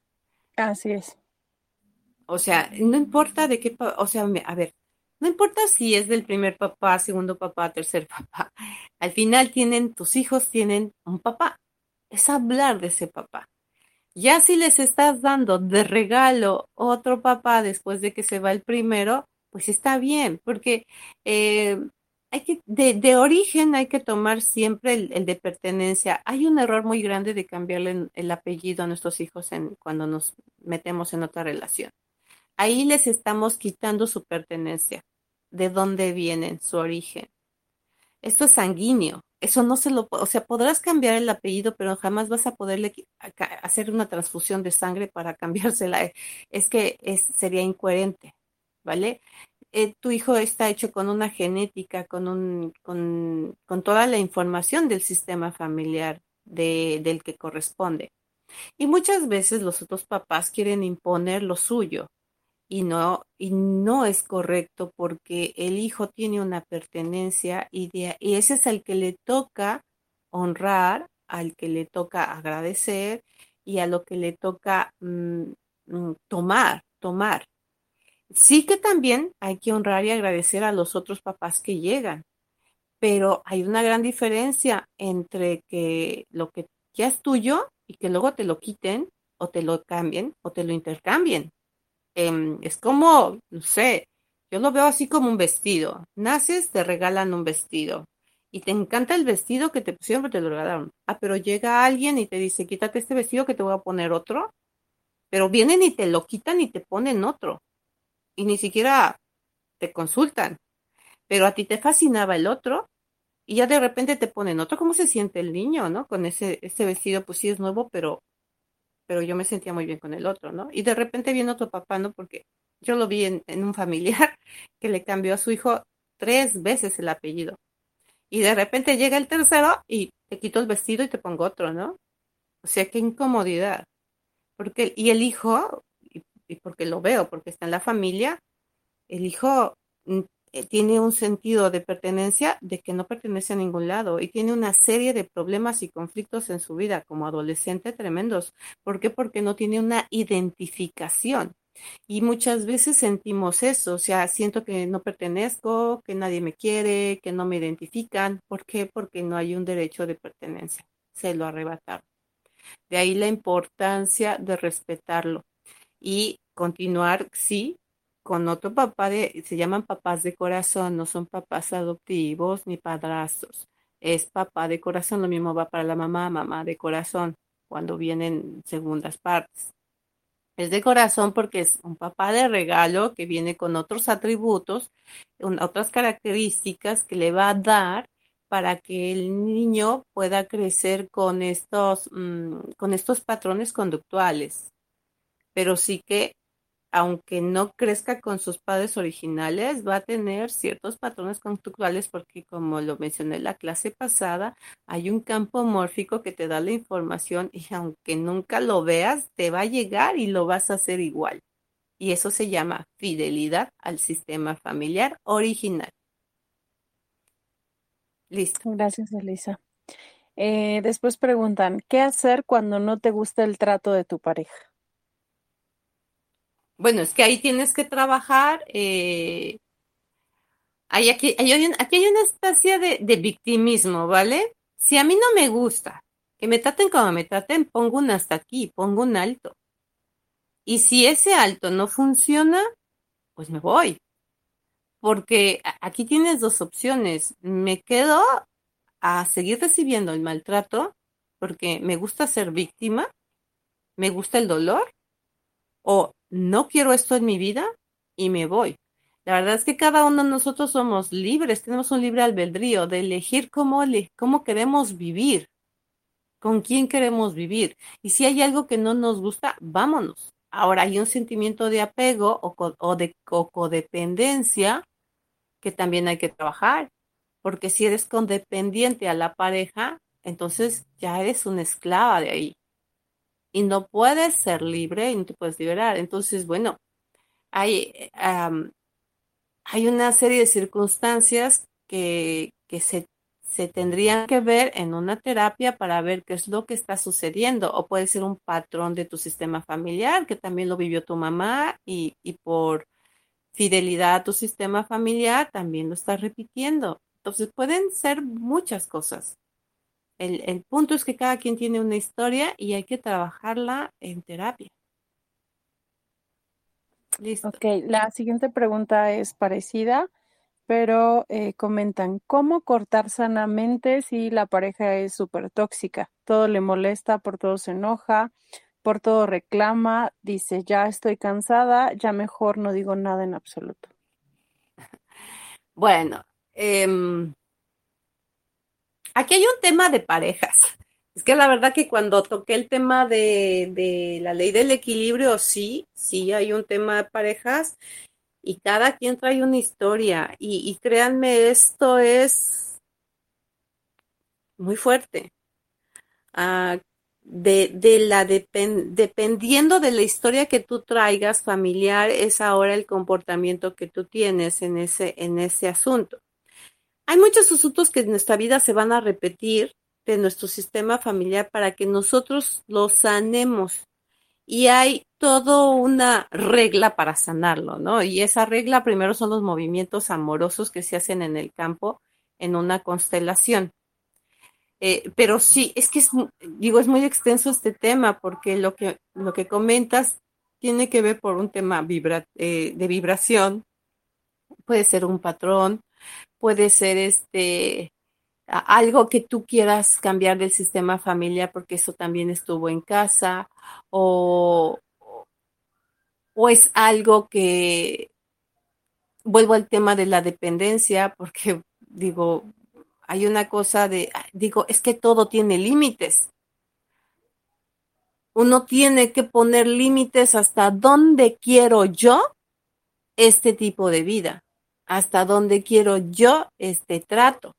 Así es. O sea, no importa de qué, o sea, a ver, no importa si es del primer papá, segundo papá, tercer papá. Al final tienen, tus hijos tienen un papá. Es hablar de ese papá. Ya si les estás dando de regalo otro papá después de que se va el primero, pues está bien, porque eh, de, origen hay que tomar siempre el, de pertenencia. Hay un error muy grande de cambiarle el apellido a nuestros hijos cuando nos metemos en otra relación. Ahí les estamos quitando su pertenencia, de dónde vienen, su origen. Esto es sanguíneo, eso no se lo, o sea, podrás cambiar el apellido, pero jamás vas a poderle hacer una transfusión de sangre para cambiársela. Es que es, sería incoherente, ¿vale? Eh, tu hijo está hecho con una genética, con, un, con, con toda la información del sistema familiar de, del que corresponde. Y muchas veces los otros papás quieren imponer lo suyo y no, y no es correcto porque el hijo tiene una pertenencia y, y ese es al que le toca honrar, al que le toca agradecer y a lo que le toca mm, mm, tomar, tomar. Sí que también hay que honrar y agradecer a los otros papás que llegan, pero hay una gran diferencia entre que lo que ya es tuyo y que luego te lo quiten o te lo cambien o te lo intercambien. Em, es como, no sé, yo lo veo así como un vestido. Naces, te regalan un vestido y te encanta el vestido que te pusieron, pero te lo regalaron. Ah, pero llega alguien y te dice, quítate este vestido que te voy a poner otro. Pero vienen y te lo quitan y te ponen otro y ni siquiera te consultan. Pero a ti te fascinaba el otro y ya de repente te ponen otro. ¿Cómo se siente el niño, no? Con ese, ese vestido, pues sí es nuevo, pero, pero yo me sentía muy bien con el otro, ¿no? Y de repente viene otro papá, ¿no? Porque yo lo vi en, un familiar que le cambió a su hijo tres veces el apellido. Y de repente llega el tercero y te quito el vestido y te pongo otro, ¿no? O sea, qué incomodidad. Porque, y el hijo, y porque lo veo, porque está en la familia, el hijo mm, tiene un sentido de pertenencia de que no pertenece a ningún lado y tiene una serie de problemas y conflictos en su vida como adolescente tremendos. ¿Por qué? Porque no tiene una identificación. Y muchas veces sentimos eso, o sea, siento que no pertenezco, que nadie me quiere, que no me identifican. ¿Por qué? Porque no hay un derecho de pertenencia. Se lo arrebataron. De ahí la importancia de respetarlo y continuar, sí, con otro papá de, se llaman papás de corazón, no son papás adoptivos ni padrastros. Es papá de corazón, lo mismo va para la mamá, mamá de corazón, cuando vienen segundas partes. Es de corazón porque es un papá de regalo que viene con otros atributos, otras características que le va a dar para que el niño pueda crecer con estos, mm, con estos patrones conductuales pero sí que aunque no crezca con sus padres originales, va a tener ciertos patrones conductuales porque, como lo mencioné en la clase pasada, hay un campo mórfico que te da la información y aunque nunca lo veas, te va a llegar y lo vas a hacer igual. Y eso se llama fidelidad al sistema familiar original. Listo. Gracias, Elisa. Eh, después preguntan, ¿qué hacer cuando no te gusta el trato de tu pareja? Bueno, es que ahí tienes que trabajar. Eh, aquí, hay, aquí una especie de victimismo, ¿vale? Si a mí no me gusta que me traten como me traten, pongo un hasta aquí, pongo un alto. Y si ese alto no funciona, pues me voy. Porque aquí tienes dos opciones. Me quedo a seguir recibiendo el maltrato porque me gusta ser víctima, me gusta el dolor, o no quiero esto en mi vida y me voy. La verdad es que cada uno de nosotros somos libres, tenemos un libre albedrío de elegir cómo, cómo queremos vivir, con quién queremos vivir. Y si hay algo que no nos gusta, vámonos. Ahora hay un sentimiento de apego o, de codependencia que también hay que trabajar, porque si eres condependiente a la pareja, entonces ya eres una esclava de ahí y no puedes ser libre y no te puedes liberar. Entonces, bueno, hay, hay una serie de circunstancias que, que se, se, tendrían que ver en una terapia para ver qué es lo que está sucediendo. O puede ser un patrón de tu sistema familiar, que también lo vivió tu mamá y, y por fidelidad a tu sistema familiar también lo estás repitiendo. Entonces pueden ser muchas cosas. El, el punto es que cada quien tiene una historia y hay que trabajarla en terapia. Listo. Ok, la siguiente pregunta es parecida, pero eh, comentan, ¿cómo cortar sanamente si la pareja es súper tóxica? Todo le molesta, por todo se enoja, por todo reclama, dice, ya estoy cansada, ya mejor no digo nada en absoluto. Bueno, em, aquí hay un tema de parejas. Es que la verdad que cuando toqué el tema de, la ley del equilibrio, sí, sí hay un tema de parejas y cada quien trae una historia y, créanme, esto es muy fuerte. Ah, de, la dependiendo de la historia que tú traigas familiar, es ahora el comportamiento que tú tienes en ese, en ese asunto. Hay muchos asuntos que en nuestra vida se van a repetir de nuestro sistema familiar para que nosotros lo sanemos. Y hay toda una regla para sanarlo, ¿no? Y esa regla primero son los movimientos amorosos que se hacen en el campo en una constelación. Eh, pero sí, es que es, digo, es muy extenso este tema porque lo que, lo que comentas tiene que ver por un tema eh, de vibración, puede ser un patrón, puede ser este algo que tú quieras cambiar del sistema familiar porque eso también estuvo en casa o, o es algo que vuelvo al tema de la dependencia porque digo, hay una cosa de, digo, es que todo tiene límites. Uno tiene que poner límites hasta dónde quiero yo este tipo de vida, hasta dónde quiero yo este trato.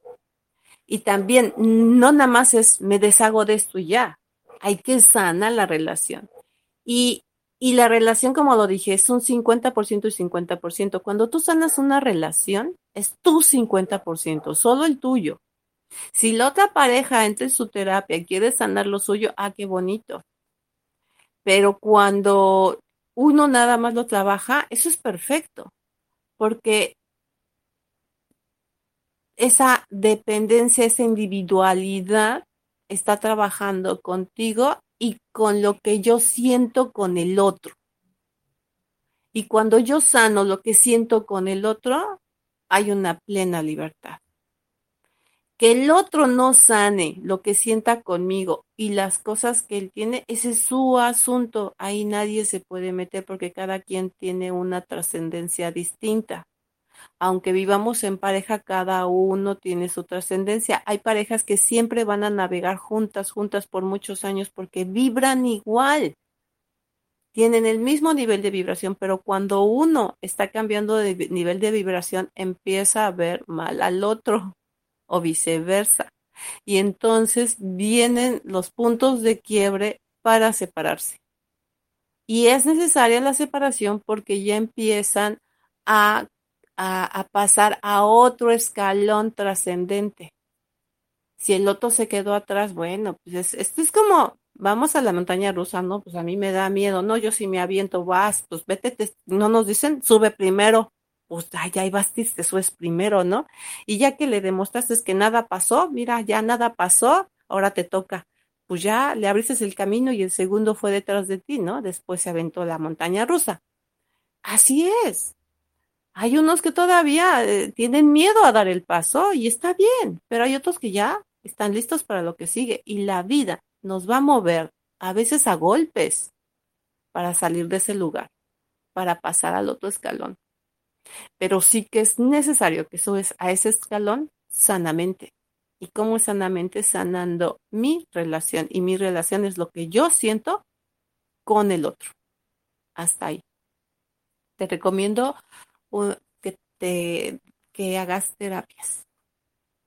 Y también, no nada más es me deshago de esto ya. Hay que sanar la relación. Y, y la relación, como lo dije, es un 50% y 50%. Cuando tú sanas una relación, es tu 50%, solo el tuyo. Si la otra pareja entra en su terapia y quiere sanar lo suyo, ah, qué bonito. Pero cuando uno nada más lo trabaja, eso es perfecto, porque esa dependencia, esa individualidad está trabajando contigo y con lo que yo siento con el otro. Y cuando yo sano lo que siento con el otro, hay una plena libertad. Que el otro no sane lo que sienta conmigo y las cosas que él tiene, ese es su asunto. Ahí nadie se puede meter porque cada quien tiene una trascendencia distinta aunque vivamos en pareja, cada uno tiene su trascendencia. Hay parejas que siempre van a navegar juntas, juntas por muchos años porque vibran igual. Tienen el mismo nivel de vibración, pero cuando uno está cambiando de nivel de vibración, empieza a ver mal al otro o viceversa. Y entonces vienen los puntos de quiebre para separarse. Y es necesaria la separación porque ya empiezan a a, pasar a otro escalón trascendente. Si el otro se quedó atrás, bueno, pues esto es como, vamos a la montaña rusa, ¿no? Pues a mí me da miedo, no, yo si me aviento, vas, pues vete, no nos dicen, sube primero, pues ay, ya vas, te subes primero, ¿no? Y ya que le demostraste que nada pasó, mira, ya nada pasó, ahora te toca. Pues ya le abriste el camino y el segundo fue detrás de ti, ¿no? Después se aventó la montaña rusa. Así es. Hay unos que todavía eh, tienen miedo a dar el paso y está bien, pero hay otros que ya están listos para lo que sigue y la vida nos va a mover a veces a golpes para salir de ese lugar, para pasar al otro escalón. Pero sí que es necesario que subes a ese escalón sanamente. ¿Y cómo sanamente? Sanando mi relación. Y mi relación es lo que yo siento con el otro. Hasta ahí. Te recomiendo que te que hagas terapias.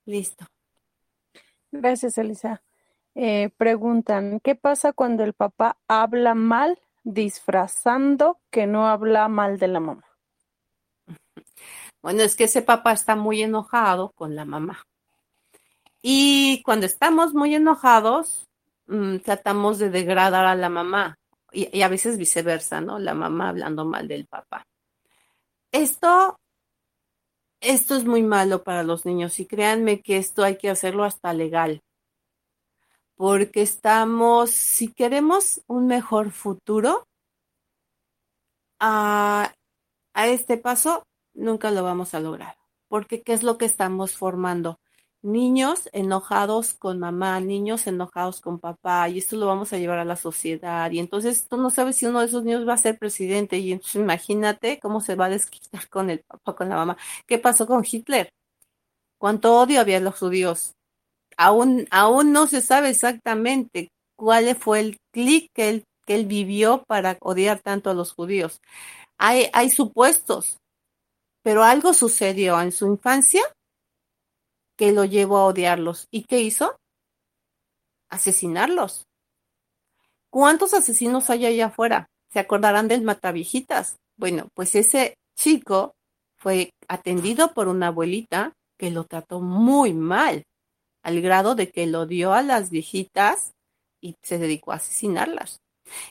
Listo. Gracias, Elisa. Eh, preguntan, ¿qué pasa cuando el papá habla mal disfrazando que no habla mal de la mamá? Bueno, es que ese papá está muy enojado con la mamá. Y cuando estamos muy enojados, mm, tratamos de degradar a la mamá. y, a veces viceversa, ¿no? La mamá hablando mal del papá. Esto esto es muy malo para los niños y créanme que esto hay que hacerlo hasta legal. Porque estamos, si queremos un mejor futuro, a, a este paso nunca lo vamos a lograr. Porque ¿qué es lo que estamos formando? Niños enojados con mamá, niños enojados con papá, y esto lo vamos a llevar a la sociedad. Y entonces tú no sabes si uno de esos niños va a ser presidente, y entonces imagínate cómo se va a desquitar con el papá, con la mamá. ¿Qué pasó con Hitler? ¿Cuánto odio había los judíos? Aún, aún no se sabe exactamente cuál fue el clic que él, que él vivió para odiar tanto a los judíos. Hay, hay supuestos, pero algo sucedió en su infancia que lo llevó a odiarlos. ¿Y qué hizo? Asesinarlos. ¿Cuántos asesinos hay allá afuera? ¿Se acordarán del Matavijitas? Bueno, pues ese chico fue atendido por una abuelita que lo trató muy mal, al grado de que lo dio a las viejitas y se dedicó a asesinarlas.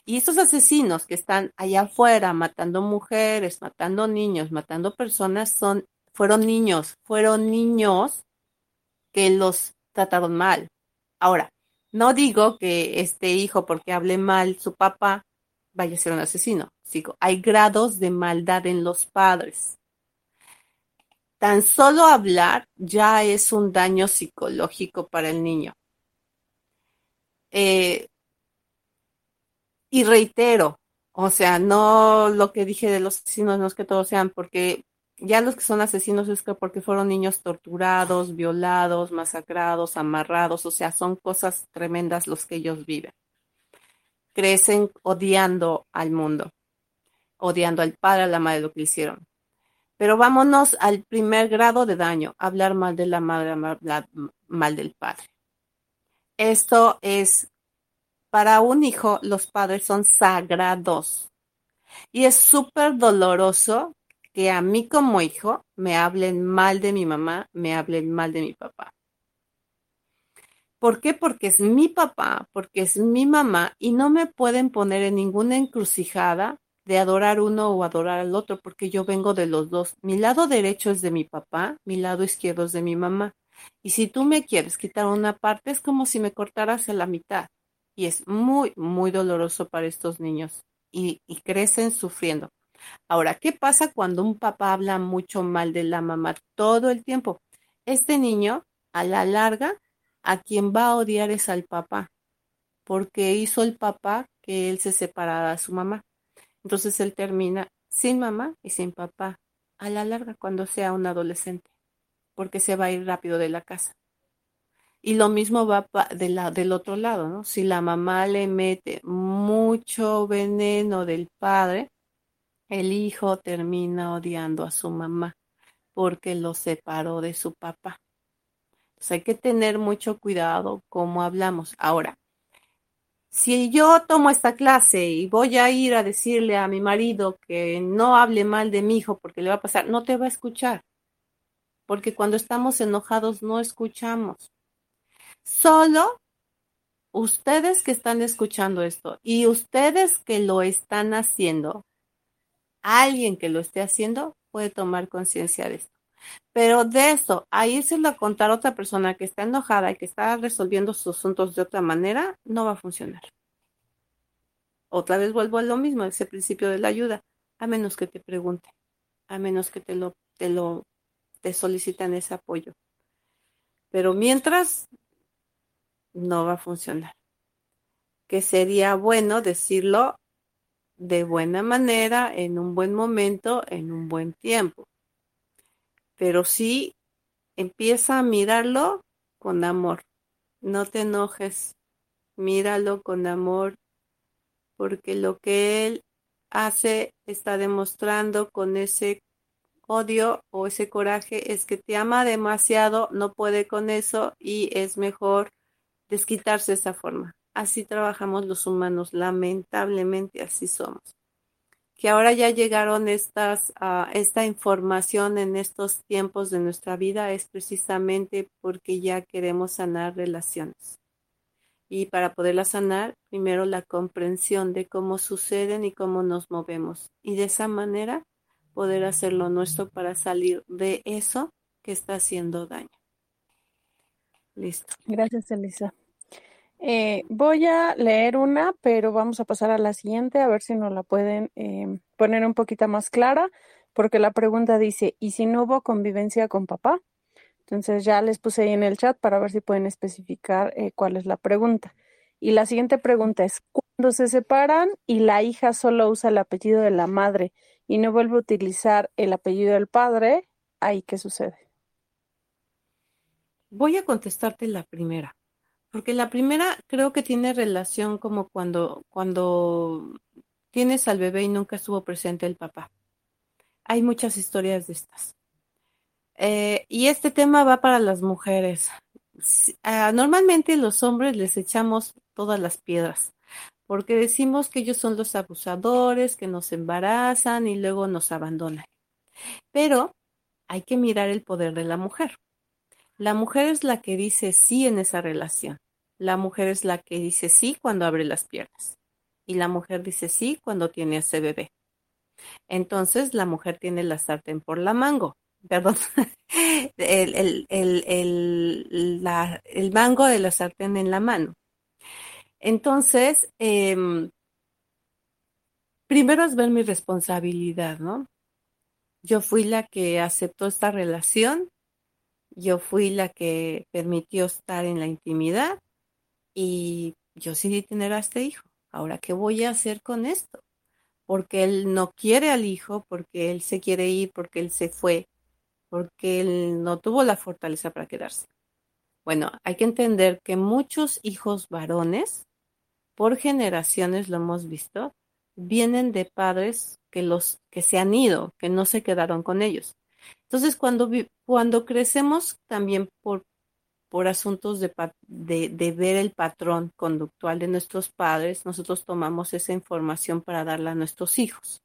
Y estos asesinos que están allá afuera matando mujeres, matando niños, matando personas, son, fueron niños, fueron niños que los trataron mal. Ahora, no digo que este hijo, porque hable mal su papá, vaya a ser un asesino. Digo, hay grados de maldad en los padres. Tan solo hablar ya es un daño psicológico para el niño. Eh, y reitero, o sea, no lo que dije de los asesinos, no es que todos sean, porque ya los que son asesinos es que porque fueron niños torturados, violados, masacrados, amarrados, o sea, son cosas tremendas los que ellos viven. Crecen odiando al mundo, odiando al padre, a la madre, lo que hicieron. Pero vámonos al primer grado de daño, hablar mal de la madre, hablar mal del padre. Esto es, para un hijo, los padres son sagrados. Y es súper doloroso que a mí como hijo me hablen mal de mi mamá, me hablen mal de mi papá. ¿Por qué? Porque es mi papá, porque es mi mamá y no me pueden poner en ninguna encrucijada de adorar uno o adorar al otro, porque yo vengo de los dos. Mi lado derecho es de mi papá, mi lado izquierdo es de mi mamá. Y si tú me quieres quitar una parte, es como si me cortaras a la mitad. Y es muy, muy doloroso para estos niños y, y crecen sufriendo. Ahora, ¿qué pasa cuando un papá habla mucho mal de la mamá todo el tiempo? Este niño, a la larga, a quien va a odiar es al papá, porque hizo el papá que él se separara de su mamá. Entonces él termina sin mamá y sin papá, a la larga cuando sea un adolescente, porque se va a ir rápido de la casa. Y lo mismo va de la, del otro lado, ¿no? Si la mamá le mete mucho veneno del padre, el hijo termina odiando a su mamá porque lo separó de su papá. Entonces hay que tener mucho cuidado cómo hablamos. Ahora, si yo tomo esta clase y voy a ir a decirle a mi marido que no hable mal de mi hijo porque le va a pasar, no te va a escuchar. Porque cuando estamos enojados no escuchamos. Solo ustedes que están escuchando esto y ustedes que lo están haciendo, alguien que lo esté haciendo puede tomar conciencia de esto. Pero de eso, a irse a contar a otra persona que está enojada y que está resolviendo sus asuntos de otra manera, no va a funcionar. Otra vez vuelvo a lo mismo, ese principio de la ayuda, a menos que te pregunte, a menos que te lo, te lo, te solicitan ese apoyo. Pero mientras, no va a funcionar. Que sería bueno decirlo de buena manera, en un buen momento, en un buen tiempo. Pero sí empieza a mirarlo con amor. No te enojes, míralo con amor, porque lo que él hace está demostrando con ese odio o ese coraje es que te ama demasiado, no puede con eso y es mejor desquitarse de esa forma. Así trabajamos los humanos, lamentablemente así somos. Que ahora ya llegaron estas, uh, esta información en estos tiempos de nuestra vida es precisamente porque ya queremos sanar relaciones. Y para poderla sanar, primero la comprensión de cómo suceden y cómo nos movemos. Y de esa manera poder hacer lo nuestro para salir de eso que está haciendo daño. Listo. Gracias, Elisa. Eh, voy a leer una, pero vamos a pasar a la siguiente, a ver si nos la pueden eh, poner un poquito más clara, porque la pregunta dice, ¿y si no hubo convivencia con papá? Entonces ya les puse ahí en el chat para ver si pueden especificar eh, cuál es la pregunta. Y la siguiente pregunta es, cuando se separan y la hija solo usa el apellido de la madre y no vuelve a utilizar el apellido del padre, ¿ahí qué sucede? Voy a contestarte la primera, porque la primera creo que tiene relación como cuando, cuando tienes al bebé y nunca estuvo presente el papá. Hay muchas historias de estas. Eh, y este tema va para las mujeres. Ah, normalmente los hombres les echamos todas las piedras, porque decimos que ellos son los abusadores, que nos embarazan y luego nos abandonan. Pero hay que mirar el poder de la mujer. La mujer es la que dice sí en esa relación. La mujer es la que dice sí cuando abre las piernas. Y la mujer dice sí cuando tiene ese bebé. Entonces la mujer tiene la sartén por la mango. Perdón. el, el, mango de la sartén en la mano. Entonces, em, primero es ver mi responsabilidad, ¿no? Yo fui la que aceptó esta relación yo fui la que permitió estar en la intimidad y yo decidí tener a este hijo. Ahora, ¿qué voy a hacer con esto? Porque él no quiere al hijo, porque él se quiere ir, porque él se fue, porque él no tuvo la fortaleza para quedarse. Bueno, hay que entender que muchos hijos varones, por generaciones lo hemos visto, vienen de padres que los que se han ido, que no se quedaron con ellos. Entonces, cuando, cuando crecemos también por, por asuntos de, de, ver el patrón conductual de nuestros padres, nosotros tomamos esa información para darla a nuestros hijos.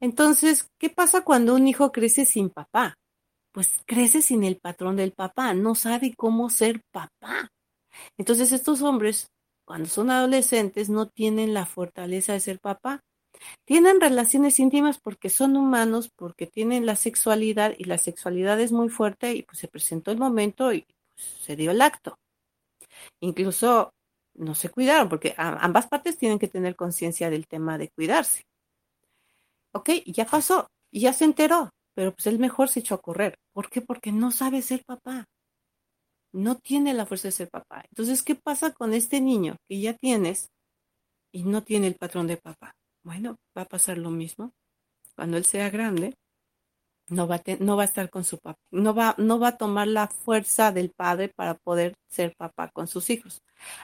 Entonces, ¿qué pasa cuando un hijo crece sin papá? Pues crece sin el patrón del papá, no sabe cómo ser papá. Entonces, estos hombres, cuando son adolescentes, no tienen la fortaleza de ser papá tienen relaciones íntimas porque son humanos, porque tienen la sexualidad y la sexualidad es muy fuerte y pues se presentó el momento y pues, se dio el acto. Incluso no se cuidaron porque ambas partes tienen que tener conciencia del tema de cuidarse. Ok, ya pasó, ya se enteró, pero pues el mejor se echó a correr. ¿Por qué? Porque no sabe ser papá. No tiene la fuerza de ser papá. Entonces, ¿qué pasa con este niño que ya tienes y no tiene el patrón de papá? Bueno, va a pasar lo mismo. Cuando él sea grande, no va, a no va a estar con su papá, no va, no va a tomar la fuerza del padre para poder ser papá con sus hijos.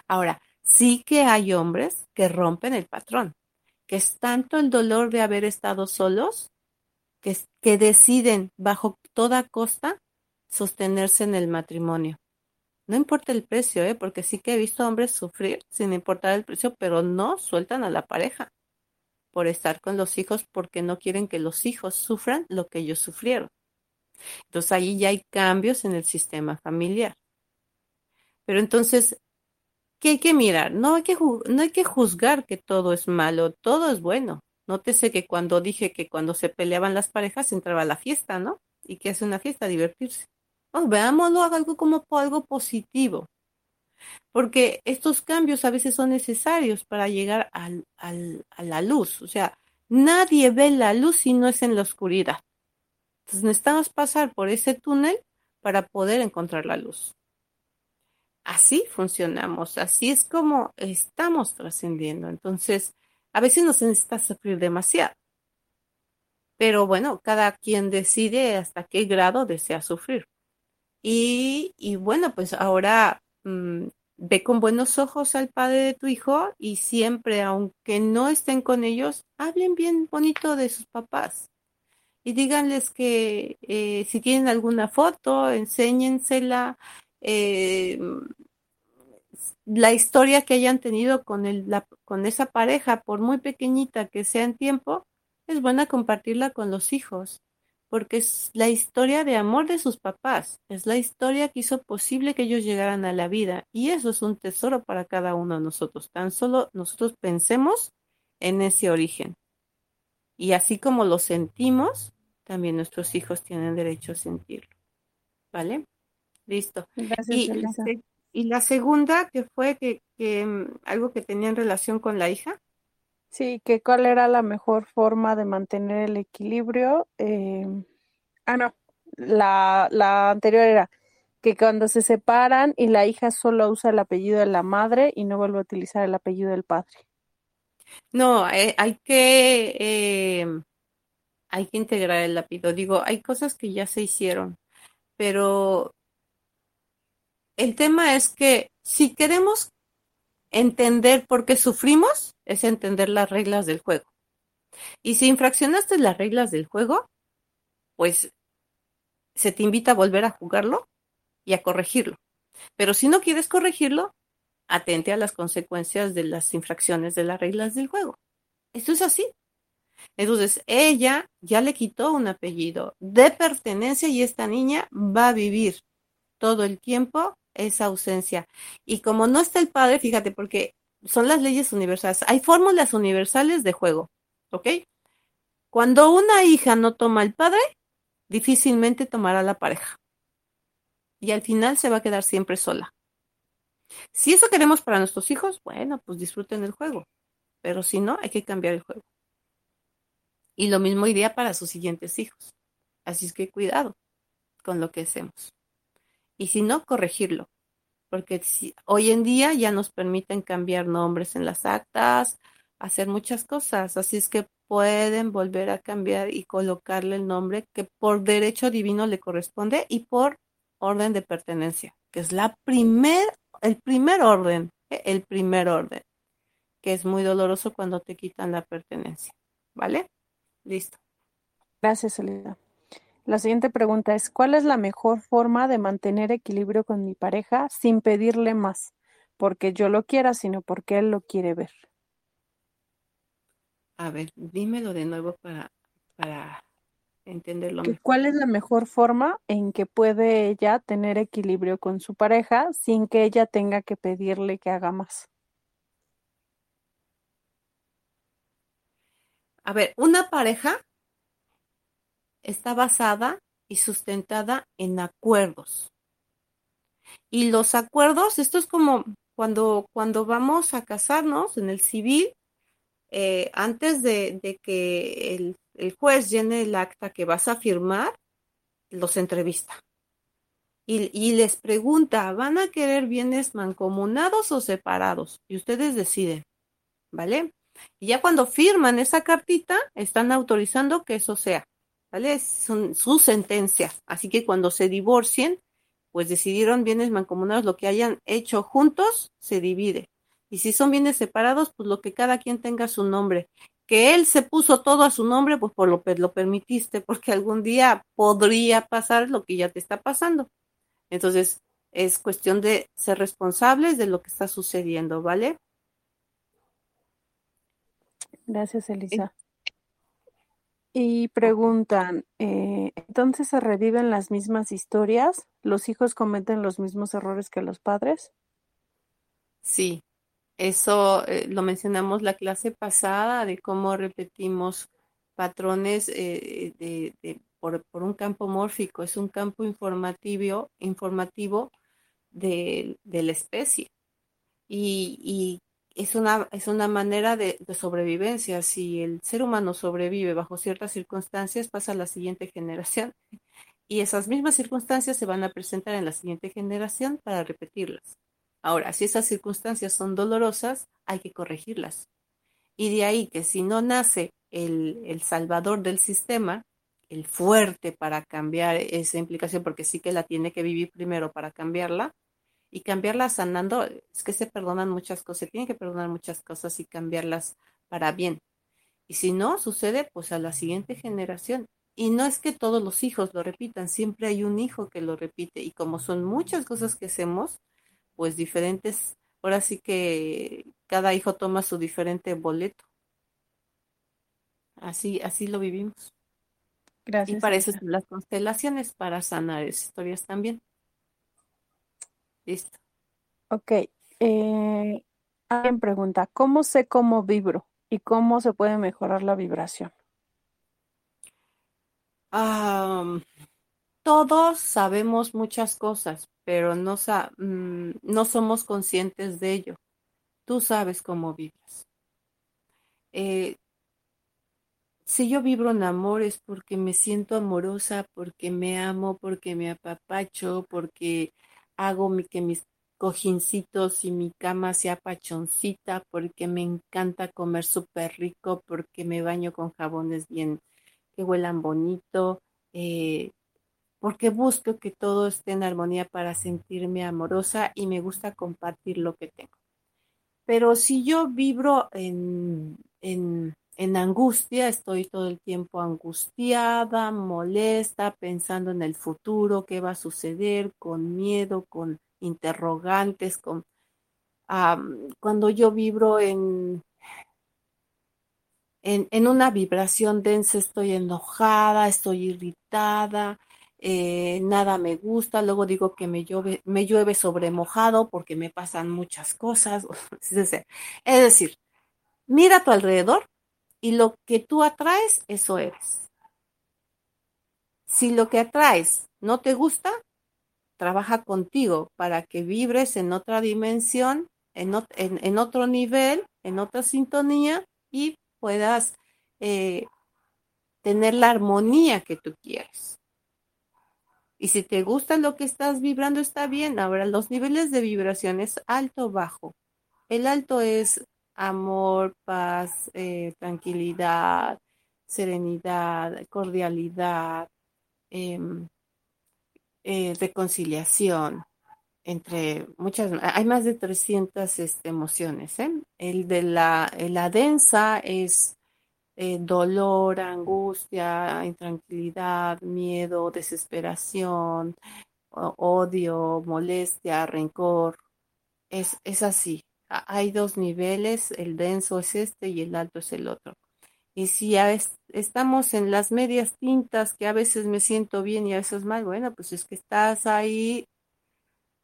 Ahora, sí que hay hombres que rompen el patrón, que es tanto el dolor de haber estado solos, que, que deciden bajo toda costa sostenerse en el matrimonio. No importa el precio, ¿eh? porque sí que he visto hombres sufrir sin importar el precio, pero no sueltan a la pareja por estar con los hijos porque no quieren que los hijos sufran lo que ellos sufrieron. Entonces ahí ya hay cambios en el sistema familiar. Pero entonces, ¿qué hay que mirar? No hay que, no hay que juzgar que todo es malo, todo es bueno. Nótese que cuando dije que cuando se peleaban las parejas entraba a la fiesta, ¿no? ¿Y qué hace una fiesta? Divertirse. Oh, veámoslo algo como algo positivo porque estos cambios a veces son necesarios para llegar a la luz. O sea, nadie ve la luz si no es en la oscuridad. Entonces necesitamos pasar por ese túnel para poder encontrar la luz. Así funcionamos, así es como estamos trascendiendo. Entonces, a veces nos necesita sufrir demasiado. Pero bueno, cada quien decide hasta qué grado desea sufrir. Y bueno, pues ahora mm, ve con buenos ojos al padre de tu hijo y siempre, aunque no estén con ellos, hablen bien bonito de sus papás. Y díganles que eh, si tienen alguna foto, enséñensela. Eh, la historia que hayan tenido con, el, con esa pareja, por muy pequeñita que sea en tiempo, es buena compartirla con los hijos porque es la historia de amor de sus papás, es la historia que hizo posible que ellos llegaran a la vida y eso es un tesoro para cada uno de nosotros. Tan solo nosotros pensemos en ese origen Y así como lo sentimos, también nuestros hijos tienen derecho a sentirlo. ¿Vale? Listo. Gracias, y, Elisa. y la segunda, que fue que, que mm, algo que tenía en relación con la hija. Sí, que cuál era la mejor forma de mantener el equilibrio. Eh, ah, no, la, la anterior era que cuando se separan y la hija solo usa el apellido de la madre y no vuelve a utilizar el apellido del padre. No, eh, hay que eh, hay que integrar el apellido. Digo, hay cosas que ya se hicieron, pero el tema es que si queremos entender por qué sufrimos, es entender las reglas del juego. Y si infraccionaste las reglas del juego, pues se te invita a volver a jugarlo y a corregirlo. Pero si no quieres corregirlo, atente a las consecuencias de las infracciones de las reglas del juego. Esto es así. Entonces, ella ya le quitó un apellido de pertenencia y esta niña va a vivir todo el tiempo esa ausencia. Y como no está el padre, fíjate, porque son las leyes universales. Hay fórmulas universales de juego, ¿ok? Cuando una hija no toma el padre, difícilmente tomará la pareja. Y al final se va a quedar siempre sola. Si eso queremos para nuestros hijos, bueno, pues disfruten el juego. Pero si no, hay que cambiar el juego. Y lo mismo iría para sus siguientes hijos. Así es que cuidado con lo que hacemos. Y si no, corregirlo. Porque si, hoy en día ya nos permiten cambiar nombres en las actas, hacer muchas cosas. Así es que pueden volver a cambiar y colocarle el nombre que por derecho divino le corresponde y por orden de pertenencia, que es la primer, el primer orden, ¿eh? el primer orden, que es muy doloroso cuando te quitan la pertenencia. ¿Vale? Listo. Gracias, Elisa. La siguiente pregunta es, ¿cuál es la mejor forma de mantener equilibrio con mi pareja sin pedirle más? Porque yo lo quiera, sino porque él lo quiere ver. A ver, dímelo de nuevo para, para entenderlo mejor. ¿Cuál es la mejor forma en que puede ella tener equilibrio con su pareja sin que ella tenga que pedirle que haga más? A ver, una pareja está basada y sustentada en acuerdos. Y los acuerdos, esto es como cuando, cuando vamos a casarnos en el civil, eh, antes de, de que el, el juez llene el acta que vas a firmar, los entrevista. Y, y les pregunta, ¿van a querer bienes mancomunados o separados? Y ustedes deciden, ¿vale? Y ya cuando firman esa cartita, están autorizando que eso sea, ¿vale? Son sus sentencias. Así que cuando se divorcien, pues decidieron bienes mancomunados, lo que hayan hecho juntos se divide. Y si son bienes separados, pues lo que cada quien tenga su nombre. Que él se puso todo a su nombre, pues por lo, lo permitiste, porque algún día podría pasar lo que ya te está pasando. Entonces, es cuestión de ser responsables de lo que está sucediendo, ¿vale? Gracias, Elisa. Y preguntan, eh, ¿entonces se reviven las mismas historias? ¿Los hijos cometen los mismos errores que los padres? Sí, eso eh, lo mencionamos la clase pasada de cómo repetimos patrones eh, de, de, por, por, un campo mórfico, es un campo informativo, informativo de, de la especie. Y, y es una, es una manera de, sobrevivencia. Si el ser humano sobrevive bajo ciertas circunstancias, pasa a la siguiente generación. Y esas mismas circunstancias se van a presentar en la siguiente generación para repetirlas. Ahora, si esas circunstancias son dolorosas, hay que corregirlas. Y de ahí que si no nace el, el salvador del sistema, el fuerte para cambiar esa implicación, porque sí que la tiene que vivir primero para cambiarla, y cambiarla sanando, es que se perdonan muchas cosas, se tienen que perdonar muchas cosas y cambiarlas para bien. Y si no, sucede pues a la siguiente generación. Y no es que todos los hijos lo repitan, siempre hay un hijo que lo repite. Y como son muchas cosas que hacemos, pues diferentes, ahora sí que cada hijo toma su diferente boleto. Así, así lo vivimos. Gracias. Y para eso son las constelaciones, para sanar esas historias también. Listo. Ok. Eh, alguien pregunta, ¿cómo sé cómo vibro y cómo se puede mejorar la vibración? todos sabemos muchas cosas, pero no, mm, no somos conscientes de ello. Tú sabes cómo vives. Eh, si yo vibro en amor es porque me siento amorosa, porque me amo, porque me apapacho, porque hago que mis cojincitos y mi cama sea pachoncita, porque me encanta comer súper rico, porque me baño con jabones bien que huelan bonito, eh, porque busco que todo esté en armonía para sentirme amorosa y me gusta compartir lo que tengo. Pero si yo vibro en, en, en angustia, estoy todo el tiempo angustiada, molesta, pensando en el futuro, qué va a suceder, con miedo, con interrogantes, con cuando yo vibro en, en, una vibración densa, estoy enojada, estoy irritada, eh, nada me gusta, luego digo que me llueve, me sobre mojado porque me pasan muchas cosas. es decir, mira a tu alrededor y lo que tú atraes, eso eres. Si lo que atraes no te gusta, trabaja contigo para que vibres en otra dimensión, en, en, otro nivel, en otra sintonía y puedas eh, tener la armonía que tú quieres. Y si te gusta lo que estás vibrando, está bien. Ahora, los niveles de vibración es alto, bajo. El alto es amor, paz, eh, tranquilidad, serenidad, cordialidad, em, eh, reconciliación, entre muchas, hay más de 300 este, emociones. ¿eh? El de la, densa es dolor, angustia, intranquilidad, miedo, desesperación, odio, molestia, rencor. Es, es así. Hay dos niveles, el denso es este y el alto es el otro. Y si estamos en las medias tintas, que a veces me siento bien y a veces mal, bueno, pues es que estás ahí,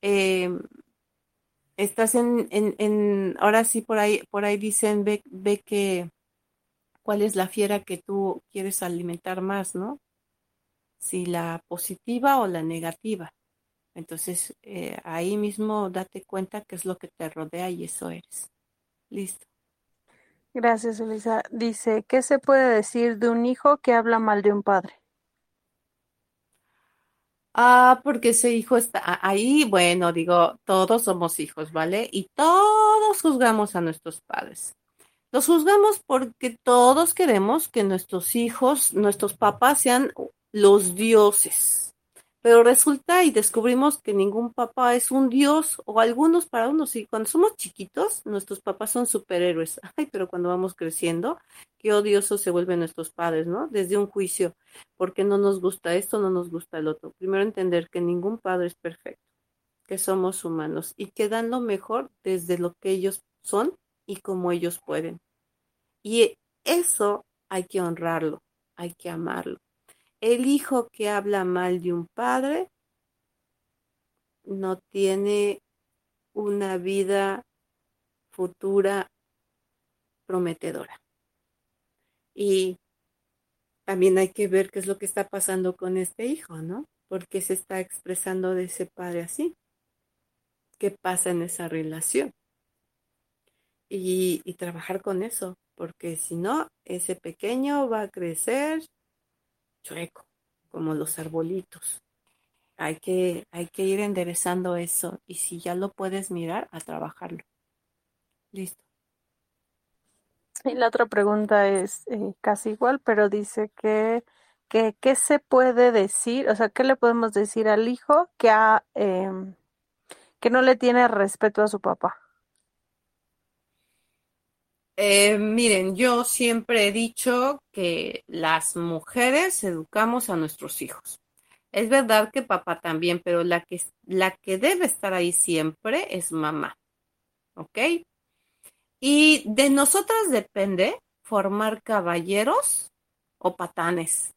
em, estás en, en, en, ahora sí por ahí, por ahí dicen, ve, ve que cuál es la fiera que tú quieres alimentar más, ¿no? Si la positiva o la negativa. Entonces, eh, ahí mismo date cuenta qué es lo que te rodea y eso eres. Listo. Gracias, Elisa. Dice, ¿qué se puede decir de un hijo que habla mal de un padre? Ah, porque ese hijo está ahí, bueno, digo, todos somos hijos, ¿vale? Y todos juzgamos a nuestros padres. Los juzgamos porque todos queremos que nuestros hijos, nuestros papás sean los dioses. Pero resulta y descubrimos que ningún papá es un dios o algunos para unos sí. Cuando somos chiquitos, nuestros papás son superhéroes. Ay, pero cuando vamos creciendo, qué odiosos se vuelven nuestros padres, ¿no? Desde un juicio, porque no nos gusta esto, no nos gusta el otro. Primero entender que ningún padre es perfecto, que somos humanos y que dan lo mejor desde lo que ellos son y como ellos pueden. Y eso hay que honrarlo, hay que amarlo. El hijo que habla mal de un padre no tiene una vida futura prometedora. Y también hay que ver qué es lo que está pasando con este hijo, ¿no? ¿Por qué se está expresando de ese padre así? ¿Qué pasa en esa relación? y, trabajar con eso, porque si no, ese pequeño va a crecer chueco, como los arbolitos. Hay que, hay que ir enderezando eso y si ya lo puedes mirar, a trabajarlo. Listo. Y la otra pregunta es eh, casi igual, pero dice que, que, ¿qué se puede decir? O sea, ¿qué le podemos decir al hijo que, ha, em, que no le tiene respeto a su papá? Eh, miren, yo siempre he dicho que las mujeres educamos a nuestros hijos. Es verdad que papá también, pero la que, la que debe estar ahí siempre es mamá. ¿Ok? Y de nosotras depende formar caballeros o patanes,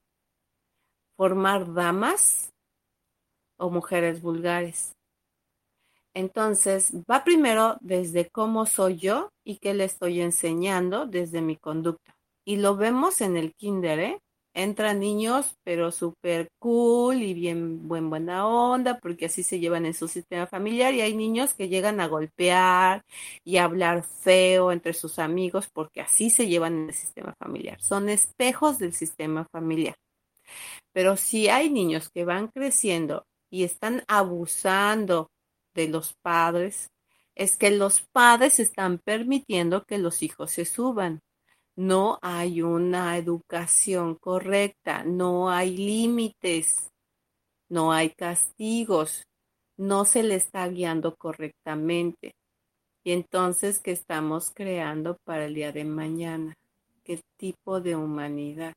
formar damas o mujeres vulgares. Entonces, va primero desde cómo soy yo y qué le estoy enseñando desde mi conducta. Y lo vemos en el kinder, ¿eh? entran niños, pero súper cool y bien buen, buena onda, porque así se llevan en su sistema familiar. Y hay niños que llegan a golpear y hablar feo entre sus amigos, porque así se llevan en el sistema familiar. Son espejos del sistema familiar. Pero si hay niños que van creciendo y están abusando de los padres, es que los padres están permitiendo que los hijos se suban no hay una educación correcta, no hay límites, no hay castigos, no se le está guiando correctamente. Y entonces, ¿qué estamos creando para el día de mañana? ¿Qué tipo de humanidad?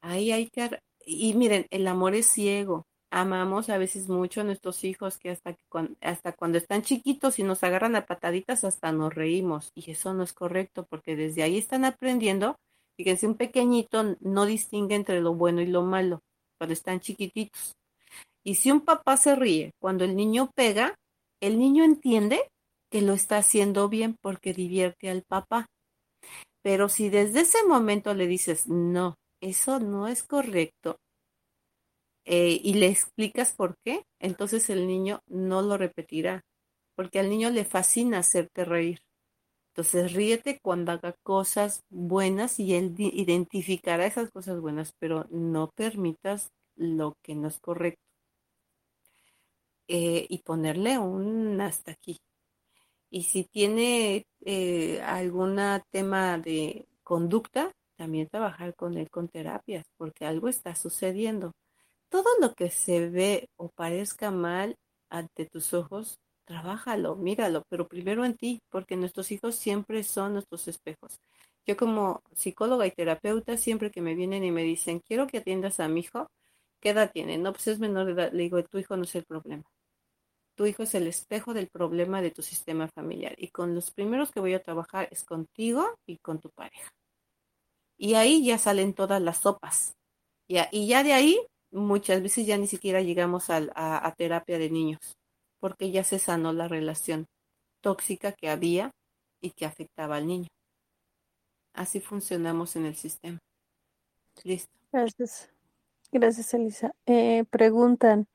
Ahí hay que... Y miren, el amor es ciego amamos a veces mucho a nuestros hijos que hasta, que hasta cuando están chiquitos y nos agarran a pataditas hasta nos reímos y eso no es correcto porque desde ahí están aprendiendo. Fíjense, un pequeñito no distingue entre lo bueno y lo malo cuando están chiquititos. Y si un papá se ríe cuando el niño pega, el niño entiende que lo está haciendo bien porque divierte al papá. Pero si desde ese momento le dices, no, eso no es correcto, eh, y le explicas por qué, entonces el niño no lo repetirá, porque al niño le fascina hacerte reír. Entonces ríete cuando haga cosas buenas y él identificará esas cosas buenas, pero no permitas lo que no es correcto. Eh, y ponerle un hasta aquí. Y si tiene eh, algún tema de conducta, también trabajar con él con terapias, porque algo está sucediendo todo lo que se ve o parezca mal ante tus ojos, trabájalo, míralo, pero primero en ti, porque nuestros hijos siempre son nuestros espejos. Yo como psicóloga y terapeuta, siempre que me vienen y me dicen, quiero que atiendas a mi hijo, ¿qué edad tiene? No, pues es menor de edad. Le digo, tu hijo no es el problema. Tu hijo es el espejo del problema de tu sistema familiar. Y con los primeros que voy a trabajar es contigo y con tu pareja. Y ahí ya salen todas las sopas. y ya de ahí muchas veces ya ni siquiera llegamos a, terapia de niños, porque ya se sanó la relación tóxica que había y que afectaba al niño. Así funcionamos en el sistema. Listo. Gracias. Gracias, Elisa. Eh, preguntan,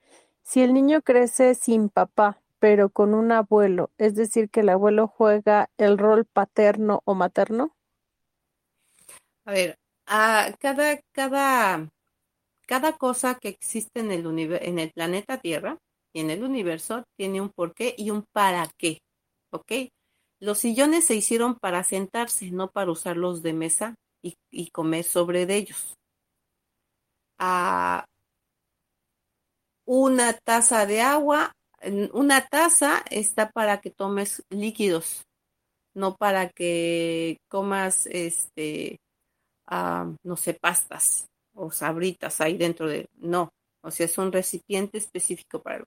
si el niño crece sin papá, pero con un abuelo, es decir, que el abuelo juega el rol paterno o materno? A ver, a cada, cada cada cosa que existe en el, en el planeta Tierra y en el universo tiene un porqué y un para qué, ¿ok? Los sillones se hicieron para sentarse, no para usarlos de mesa y, comer sobre de ellos. Ah, una taza de agua, una taza está para que tomes líquidos, no para que comas, este, ah, no sé, pastas o sabritas ahí dentro de... No, o sea, es un recipiente específico para.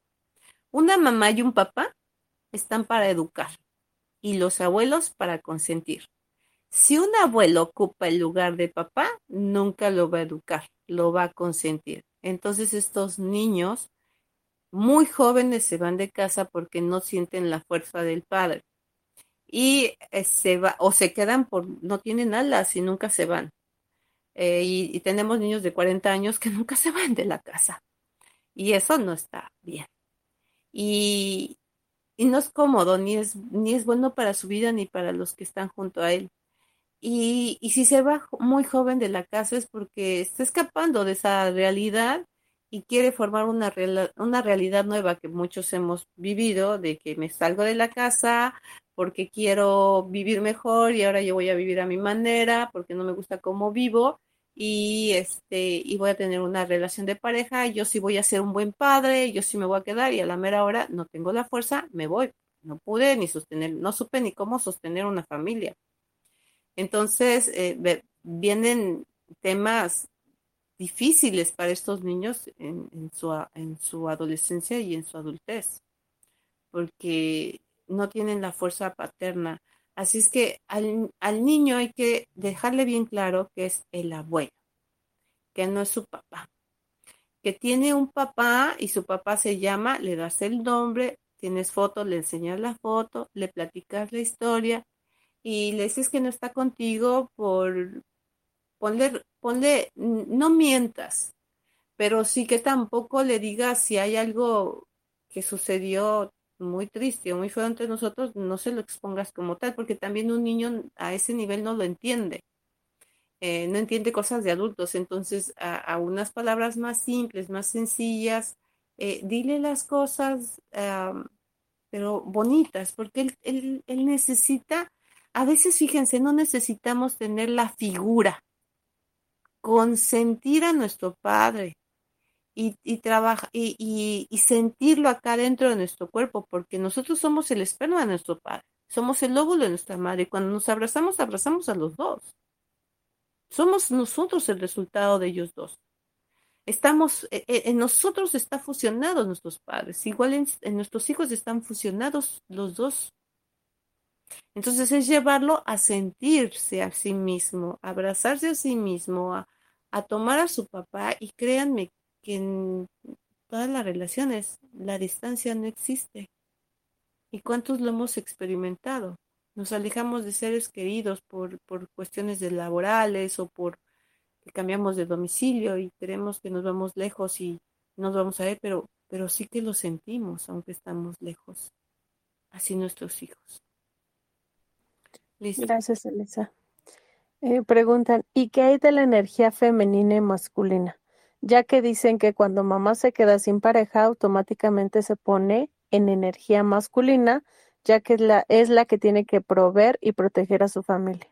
Una mamá y un papá están para educar y los abuelos para consentir. Si un abuelo ocupa el lugar de papá, nunca lo va a educar, lo va a consentir. Entonces estos niños muy jóvenes se van de casa porque no sienten la fuerza del padre. Y eh, se va, o se quedan por, no tienen alas y nunca se van. Eh, y, tenemos niños de 40 años que nunca se van de la casa. Y eso no está bien. Y, no es cómodo, ni es, ni es bueno para su vida ni para los que están junto a él. Y, y si se va muy joven de la casa es porque está escapando de esa realidad y quiere formar una, una realidad nueva que muchos hemos vivido, de que me salgo de la casa porque quiero vivir mejor y ahora yo voy a vivir a mi manera, porque no me gusta cómo vivo y este y voy a tener una relación de pareja, yo sí voy a ser un buen padre, yo sí me voy a quedar y a la mera hora no tengo la fuerza, me voy. No pude ni sostener, no supe ni cómo sostener una familia. Entonces, eh, vienen temas difíciles para estos niños en, su, en su adolescencia y en su adultez, porque no tienen la fuerza paterna Así es que al, niño hay que dejarle bien claro que es el abuelo, que no es su papá, que tiene un papá y su papá se llama, le das el nombre, tienes foto, le enseñas la foto, le platicas la historia y le dices que no está contigo por ponle, ponle, no mientas, pero sí que tampoco le digas si hay algo que sucedió muy triste o muy feo entre nosotros, no se lo expongas como tal, porque también un niño a ese nivel no lo entiende. Eh, no entiende cosas de adultos, entonces a, unas palabras más simples, más sencillas, eh, dile las cosas, pero bonitas, porque él, necesita, a veces fíjense, no necesitamos tener la figura, consentir a nuestro padre, y, y, y, y, sentirlo acá dentro de nuestro cuerpo, porque nosotros somos el esperma de nuestro padre, somos el óvulo de nuestra madre. Cuando nos abrazamos, abrazamos a los dos. Somos nosotros el resultado de ellos dos. Estamos, e, e, en nosotros está fusionados nuestros padres, igual en, nuestros hijos están fusionados los dos. Entonces es llevarlo a sentirse a sí mismo, a abrazarse a sí mismo, a, a tomar a su papá y créanme que en todas las relaciones la distancia no existe. ¿Y cuántos lo hemos experimentado? Nos alejamos de seres queridos por, por cuestiones de laborales o por que cambiamos de domicilio y creemos que nos vamos lejos y nos vamos a ver, pero, pero sí que lo sentimos aunque estamos lejos. Así nuestros hijos. Gracias, Elisa. Eh, preguntan, ¿y qué hay de la energía femenina y masculina? Ya que dicen que cuando mamá se queda sin pareja, automáticamente se pone en energía masculina ya que es la, es la que tiene que proveer y proteger a su familia.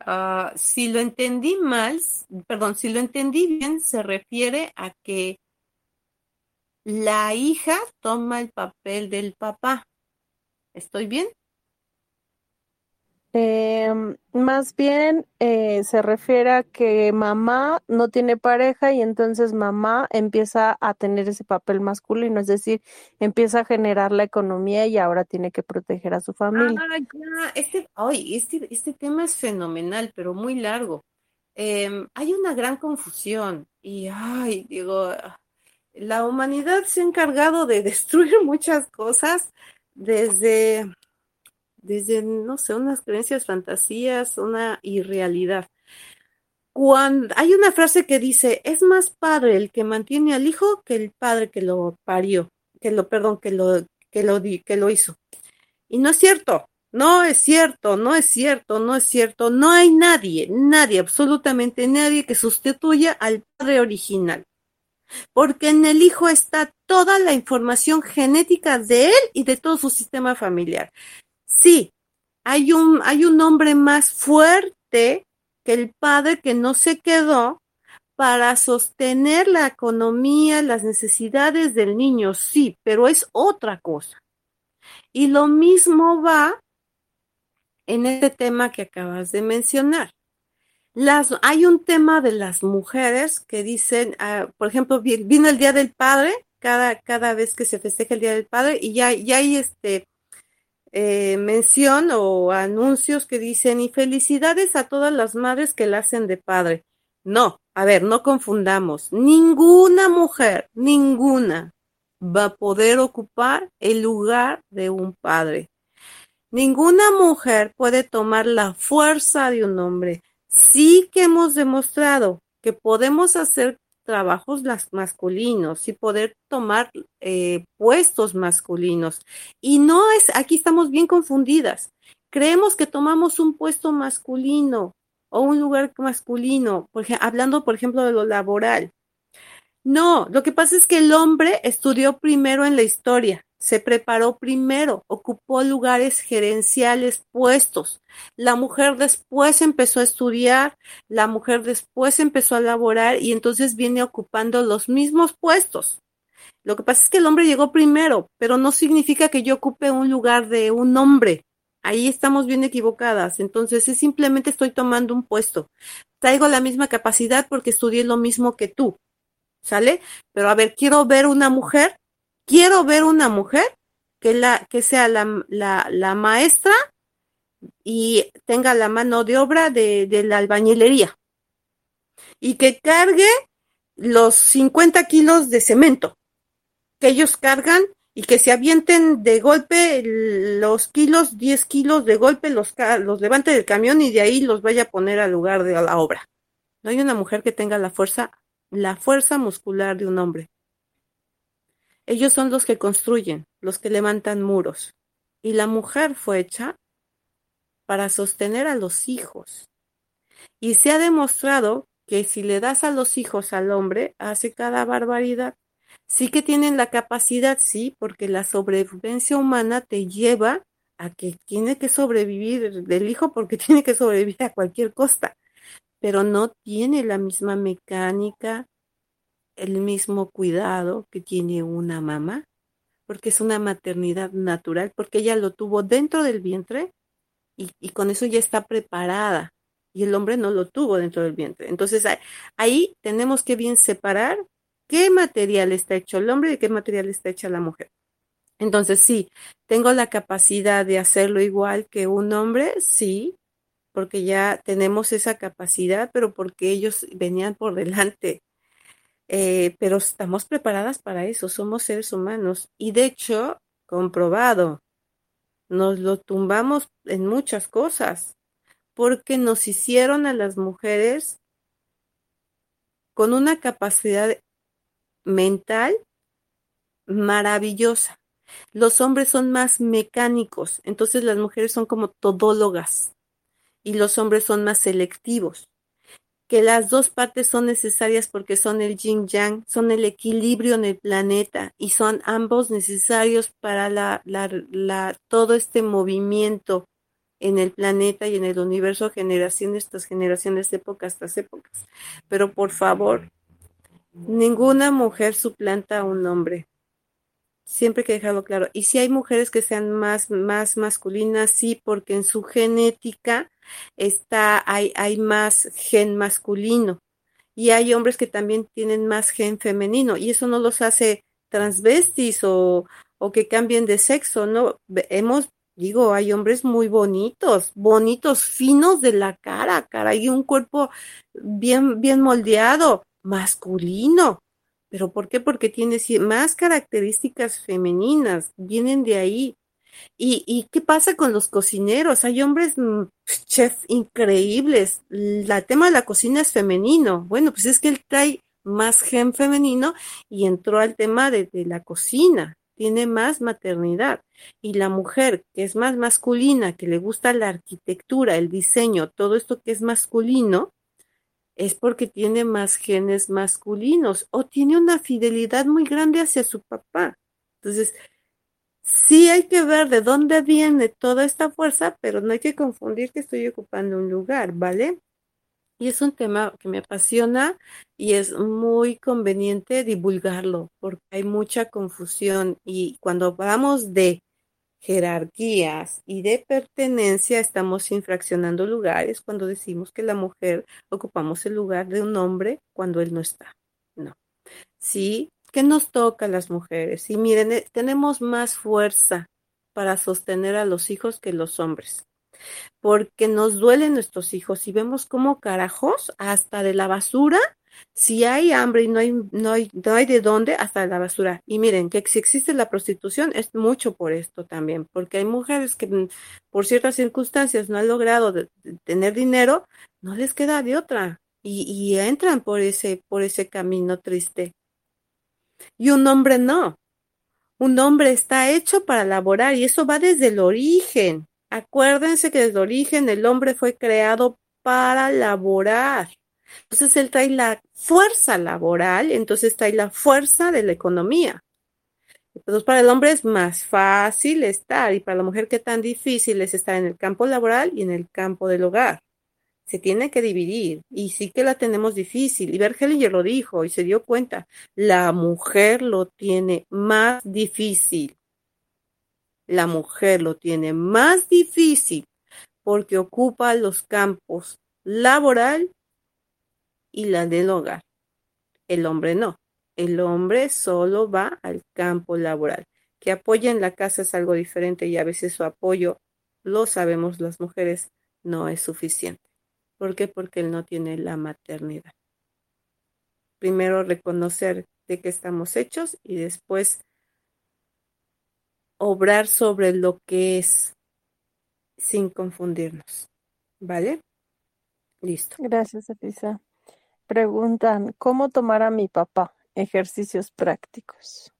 Ah, si lo entendí mal, perdón, si lo entendí bien, se refiere a que la hija toma el papel del papá. ¿Estoy bien? Eh, más bien eh, se refiere a que mamá no tiene pareja y entonces mamá empieza a tener ese papel masculino, es decir, empieza a generar la economía y ahora tiene que proteger a su familia. Ah, este, este, este tema es fenomenal, pero muy largo. Em, hay una gran confusión y, ay, digo, la humanidad se ha encargado de destruir muchas cosas desde desde, no sé, unas creencias, fantasías, una irrealidad. Cuando hay una frase que dice, es más padre el que mantiene al hijo que el padre que lo parió, que lo, perdón, que lo, que lo, que lo hizo. Y no es cierto, no es cierto, no es cierto, no es cierto. No hay nadie, nadie, absolutamente nadie que sustituya al padre original. Porque en el hijo está toda la información genética de él y de todo su sistema familiar. Sí, hay un, hay un hombre más fuerte que el padre que no se quedó para sostener la economía, las necesidades del niño, sí, pero es otra cosa. Y lo mismo va en este tema que acabas de mencionar. Las, hay un tema de las mujeres que dicen, ah, por ejemplo, vino el Día del Padre, cada, cada vez que se festeja el Día del Padre, y ya, ya hay este, eh, mención o anuncios que dicen y felicidades a todas las madres que la hacen de padre. No, a ver, no confundamos. Ninguna mujer, ninguna va a poder ocupar el lugar de un padre. Ninguna mujer puede tomar la fuerza de un hombre. Sí que hemos demostrado que podemos hacer trabajos masculinos y poder tomar eh, puestos masculinos. Y no es, aquí estamos bien confundidas. Creemos que tomamos un puesto masculino o un lugar masculino, hablando, por ejemplo, de lo laboral. No, lo que pasa es que el hombre estudió primero en la historia, se preparó primero, ocupó lugares gerenciales puestos. La mujer después empezó a estudiar, la mujer después empezó a laborar y entonces viene ocupando los mismos puestos. Lo que pasa es que el hombre llegó primero, pero no significa que yo ocupe un lugar de un hombre. Ahí estamos bien equivocadas. Entonces es simplemente estoy tomando un puesto. Traigo la misma capacidad porque estudié lo mismo que tú. ¿Sale? Pero a ver, quiero ver una mujer quiero ver una mujer que, la, que sea la, la, maestra y tenga la mano de obra de, de, la albañilería y que cargue los 50 kilos de cemento que ellos cargan y que se avienten de golpe los kilos, 10 kilos de golpe, los, los levante del camión y de ahí los vaya a poner al lugar de la obra. No hay una mujer que tenga la fuerza, la fuerza muscular de un hombre. Ellos son los que construyen, los que levantan muros. Y la mujer fue hecha para sostener a los hijos. Y se ha demostrado que si le das a los hijos al hombre, hace cada barbaridad. Sí que tienen la capacidad, sí, porque la sobrevivencia humana te lleva a que tiene que sobrevivir del hijo porque tiene que sobrevivir a cualquier costa, pero no tiene la misma mecánica, el mismo cuidado que tiene una mamá, porque es una maternidad natural, porque ella lo tuvo dentro del vientre y, con eso ya está preparada y el hombre no lo tuvo dentro del vientre. Entonces ahí tenemos que bien separar qué material está hecho el hombre y qué material está hecha la mujer. Entonces sí, tengo la capacidad de hacerlo igual que un hombre, sí, porque ya tenemos esa capacidad, pero porque ellos venían por delante. Eh, pero estamos preparadas para eso, somos seres humanos. Y de hecho, comprobado, nos lo tumbamos en muchas cosas porque nos hicieron a las mujeres con una capacidad mental maravillosa. Los hombres son más mecánicos, entonces las mujeres son como todólogas y los hombres son más selectivos. Que las dos partes son necesarias porque son el yin yang, son el equilibrio en el planeta y son ambos necesarios para la, la, la, todo este movimiento en el planeta y en el universo, generaciones tras generaciones, épocas tras épocas. Pero por favor, ninguna mujer suplanta a un hombre. Siempre hay que dejarlo claro. Y si hay mujeres que sean más, más masculinas, sí, porque en su genética está, hay, hay más gen masculino. Y hay hombres que también tienen más gen femenino. Y eso no los hace transvestis o, o que cambien de sexo, ¿no? Hemos Digo, hay hombres muy bonitos, bonitos, finos de la cara, cara, y un cuerpo bien, bien moldeado, masculino. ¿Pero por qué? Porque tiene más características femeninas, vienen de ahí. ¿Y, ¿Y qué pasa con los cocineros? Hay hombres mm, chefs increíbles. El tema de la cocina es femenino. Bueno, pues es que él trae más gen femenino y entró al tema de, de la cocina tiene más maternidad. Y la mujer que es más masculina, que le gusta la arquitectura, el diseño, todo esto que es masculino, es porque tiene más genes masculinos o tiene una fidelidad muy grande hacia su papá. Entonces, sí hay que ver de dónde viene toda esta fuerza, pero no hay que confundir que estoy ocupando un lugar, ¿vale? Y es un tema que me apasiona y es muy conveniente divulgarlo porque hay mucha confusión y cuando hablamos de jerarquías y de pertenencia estamos infraccionando lugares cuando decimos que la mujer ocupamos el lugar de un hombre cuando él no está. No. Sí, que nos toca a las mujeres. Y miren, eh, tenemos más fuerza para sostener a los hijos que los hombres porque nos duelen nuestros hijos y vemos como carajos hasta de la basura, si hay hambre y no hay, no hay, no hay de dónde, hasta de la basura. Y miren, que si existe la prostitución es mucho por esto también, porque hay mujeres que mm, por ciertas circunstancias no han logrado tener dinero, no les queda de otra y, y entran por ese, por ese camino triste. Y un hombre no. Un hombre está hecho para laborar y eso va desde el origen. Acuérdense que desde el origen el hombre fue creado para laborar. Entonces él trae la fuerza laboral, entonces trae la fuerza de la economía. Entonces para el hombre es más fácil estar y para la mujer qué tan difícil es estar en el campo laboral y en el campo del hogar. Se tiene que dividir y sí que la tenemos difícil. Y Bergelinger lo dijo y se dio cuenta, la mujer lo tiene más difícil la mujer lo tiene más difícil porque ocupa los campos laboral y la del hogar. El hombre no. El hombre solo va al campo laboral. Que apoya en la casa es algo diferente y a veces su apoyo, lo sabemos las mujeres, no es suficiente. ¿Por qué? Porque él no tiene la maternidad. Primero reconocer de qué estamos hechos y después obrar sobre lo que es sin confundirnos. ¿Vale? Listo. Gracias, Elisa. Preguntan, ¿cómo tomar a mi papá? Ejercicios prácticos.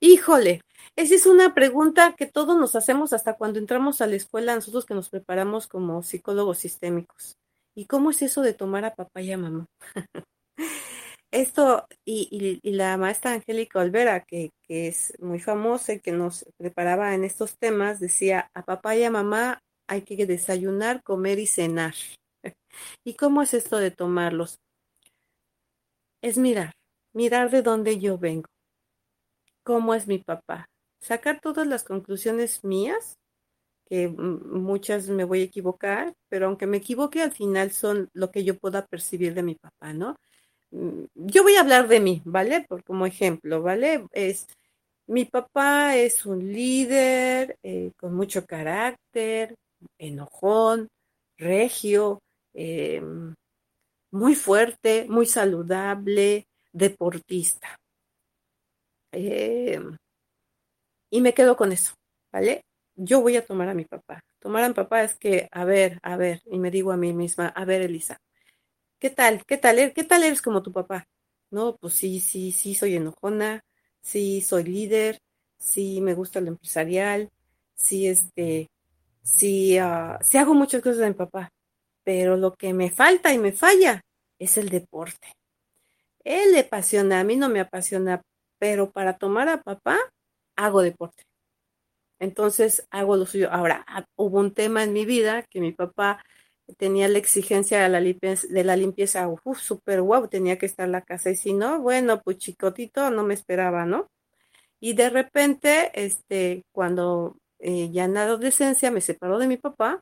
Híjole, esa es una pregunta que todos nos hacemos hasta cuando entramos a la escuela, nosotros que nos preparamos como psicólogos sistémicos. ¿Y cómo es eso de tomar a papá y a mamá? Esto, y, la maestra Angélica Olvera, que, que, es muy famosa y que nos preparaba en estos temas, decía, a papá y a mamá hay que desayunar, comer y cenar. ¿Y cómo es esto de tomarlos? Es mirar, mirar de dónde yo vengo, cómo es mi papá, sacar todas las conclusiones mías, que muchas me voy a equivocar, pero aunque me equivoque, al final son lo que yo pueda percibir de mi papá, ¿no? Mm, yo voy a hablar de mí, ¿vale? Por como ejemplo, ¿vale? Es mi papá es un líder eh, con mucho carácter, enojón, regio, em, muy fuerte, muy saludable, deportista. Em, y me quedo con eso, ¿vale? Yo voy a tomar a mi papá. Tomar a mi papá es que, a ver, a ver, y me digo a mí misma, a ver, Elisa, ¿qué tal? ¿Qué tal? ¿Qué tal eres como tu papá? No, pues sí, sí, sí, soy enojona, sí, soy líder, sí, me gusta lo empresarial, sí, este, sí, uh, sí hago muchas cosas de mi papá, pero lo que me falta y me falla es el deporte. Él le apasiona, a mí no me apasiona, pero para tomar a papá hago deporte. Entonces hago lo suyo. Ahora, ah, hubo un tema en mi vida que mi papá tenía la exigencia de la limpieza, súper guau, tenía que estar la casa y si no, bueno, pues chicotito no me esperaba, ¿no? Y de repente, este, cuando eh, ya en la adolescencia me separó de mi papá,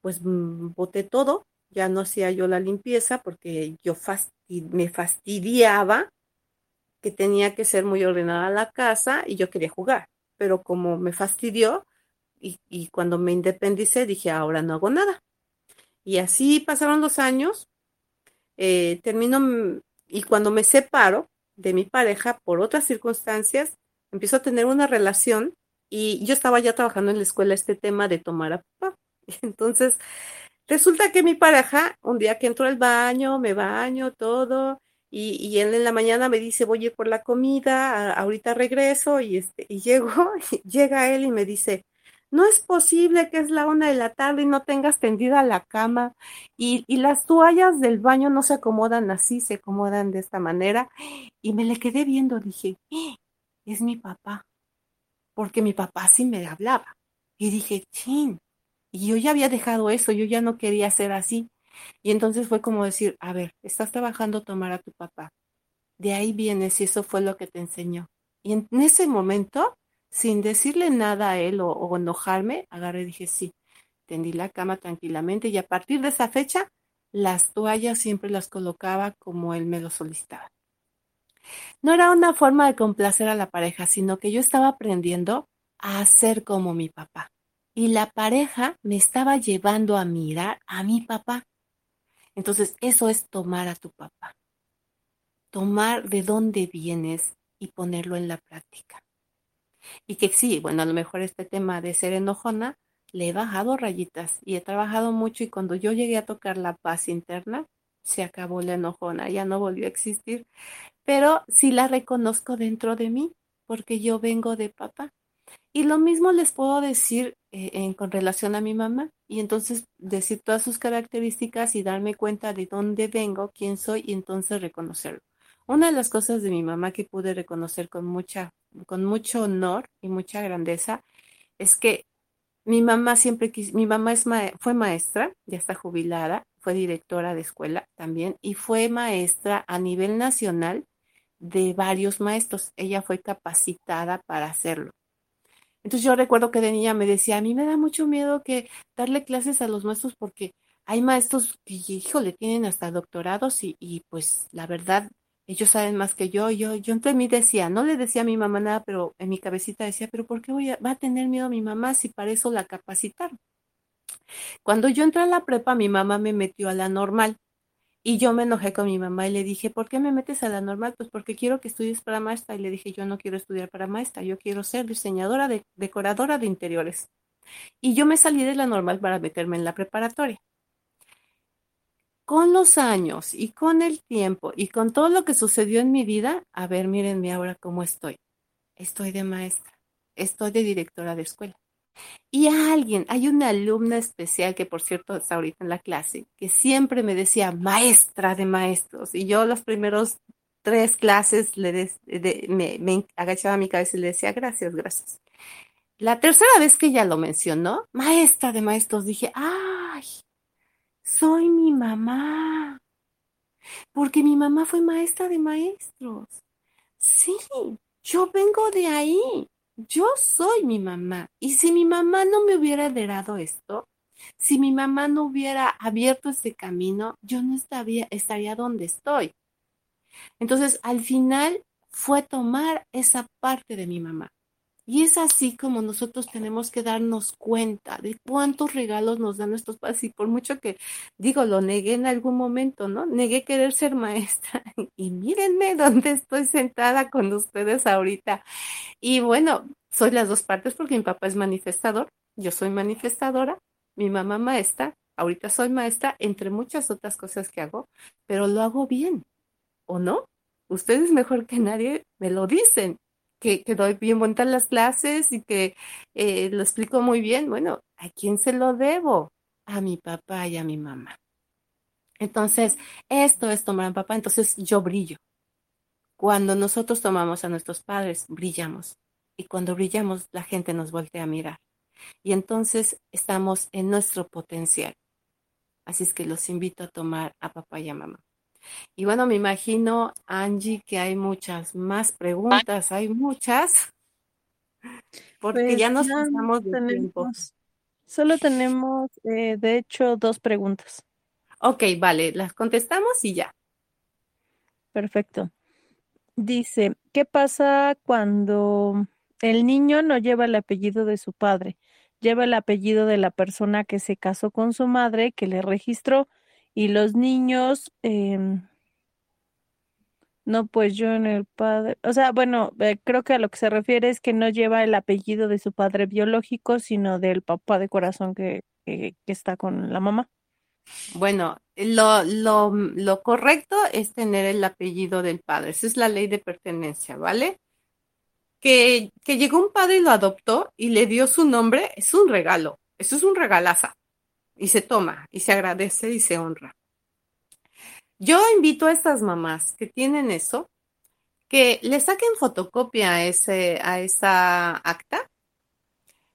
pues mm, boté todo, ya no hacía yo la limpieza porque yo me fastidiaba que tenía que ser muy ordenada la casa y yo quería jugar, pero como me fastidió y, cuando me independicé dije, ahora no hago nada. Y así pasaron los años, eh, termino y cuando me separo de mi pareja por otras circunstancias, empiezo a tener una relación y yo estaba ya trabajando en la escuela este tema de tomar a papá. Entonces, resulta que mi pareja, un día que entro al baño, me baño, todo, y, él en la mañana me dice, voy a ir por la comida, ahorita regreso y, este, y llego, llega él y me dice, no es posible que es la una de la tarde y no tengas tendida la cama y, y, las toallas del baño no se acomodan así, se acomodan de esta manera. Y me le quedé viendo, dije, ¡Eh! es mi papá, porque mi papá sí me hablaba. Y dije, chin, y yo ya había dejado eso, yo ya no quería ser así. Y entonces fue como decir, a ver, estás trabajando tomar a tu papá. De ahí vienes y eso fue lo que te enseñó. Y en ese momento, sin decirle nada a él o, enojarme, agarré y dije, sí, tendí la cama tranquilamente y a partir de esa fecha, las toallas siempre las colocaba como él me lo solicitaba. No era una forma de complacer a la pareja, sino que yo estaba aprendiendo a hacer como mi papá. Y la pareja me estaba llevando a mirar a mi papá. Entonces, eso es tomar a tu papá. Tomar de dónde vienes y ponerlo en la práctica. Y que sí, bueno, a lo mejor este tema de ser enojona, le he bajado rayitas y he trabajado mucho y cuando yo llegué a tocar la paz interna, se acabó la enojona, ya no volvió a existir. Pero sí la reconozco dentro de mí, porque yo vengo de papá. Y lo mismo les puedo decir eh, con relación a mi mamá y entonces decir todas sus características y darme cuenta de dónde vengo, quién soy y entonces reconocerlo. Una de las cosas de mi mamá que pude reconocer con mucha, con mucho honor y mucha grandeza es que mi mamá siempre mi mamá fue maestra, ya está jubilada, fue directora de escuela también y fue maestra a nivel nacional de varios maestros. Ella fue capacitada para hacerlo. Entonces yo recuerdo que de niña me decía, a mí me da mucho miedo que darle clases a los maestros porque hay maestros que, híjole, tienen hasta doctorados y, pues la verdad, ellos saben más que yo. Yo, yo entre mí decía, no le decía a mi mamá nada, pero en mi cabecita decía, pero ¿por qué voy a, va a tener miedo a mi mamá si para eso la capacitaron? Cuando yo entré a la prepa, mi mamá me metió a la normal Y yo me enojé con mi mamá y le dije, ¿por qué me metes a la normal? Pues porque quiero que estudies para maestra. Y le dije, yo no quiero estudiar para maestra, yo quiero ser diseñadora, de, decoradora de interiores. Y yo me salí de la normal para meterme en la preparatoria. Con los años y con el tiempo y con todo lo que sucedió en mi vida, a ver, mírenme ahora cómo estoy. Estoy de maestra, estoy de directora de escuela. Y alguien, hay una alumna especial que por cierto está ahorita en la clase, que siempre me decía maestra de maestros. Y yo los primeros tres clases le me, me, agachaba mi cabeza y le decía gracias, gracias. La tercera vez que ella lo mencionó, maestra de maestros, dije, ay, soy mi mamá. Porque mi mamá fue maestra de maestros. Sí, yo vengo de ahí yo soy mi mamá. Y si mi mamá no me hubiera heredado esto, si mi mamá no hubiera abierto ese camino, yo no estaría, estaría donde estoy. Entonces, al final fue tomar esa parte de mi mamá. Y es así como nosotros tenemos que darnos cuenta de cuántos regalos nos dan nuestros padres. Y por mucho que digo, lo negué en algún momento, ¿no? Negué querer ser maestra. Y mírenme dónde estoy sentada con ustedes ahorita. Y bueno, soy las dos partes porque mi papá es manifestador, yo soy manifestadora, mi mamá maestra, ahorita soy maestra, entre muchas otras cosas que hago, pero lo hago bien, ¿o no? Ustedes mejor que nadie me lo dicen que, doy bien buenas las clases y que eh, lo explico muy bien, bueno, ¿a quién se lo debo? A mi papá y a mi mamá. Entonces, esto es tomar a papá, entonces yo brillo. Cuando nosotros tomamos a nuestros padres, brillamos. Y cuando brillamos, la gente nos voltea a mirar. Y entonces estamos en nuestro potencial. Así es que los invito a tomar a papá y a mamá. Y bueno, me imagino, Angie, que hay muchas más preguntas, hay muchas, porque pues ya nos pasamos de tiempo. Solo tenemos, eh, de hecho, dos preguntas. Ok, vale, las contestamos y ya. Perfecto. Dice, ¿qué pasa cuando el niño no lleva el apellido de su padre? Lleva el apellido de la persona que se casó con su madre, que le registró, y los niños, em, no, pues yo en el padre, o sea, bueno, eh, creo que a lo que se refiere es que no lleva el apellido de su padre biológico, sino del papá de corazón que, que, está con la mamá. Bueno, lo, lo, lo correcto es tener el apellido del padre. Esa es la ley de pertenencia, ¿vale? Que, que llegó un padre y lo adoptó y le dio su nombre, es un regalo. Eso es un regalaza y se toma y se agradece y se honra. Yo invito a estas mamás que tienen eso, que le saquen fotocopia a, ese, a esa acta.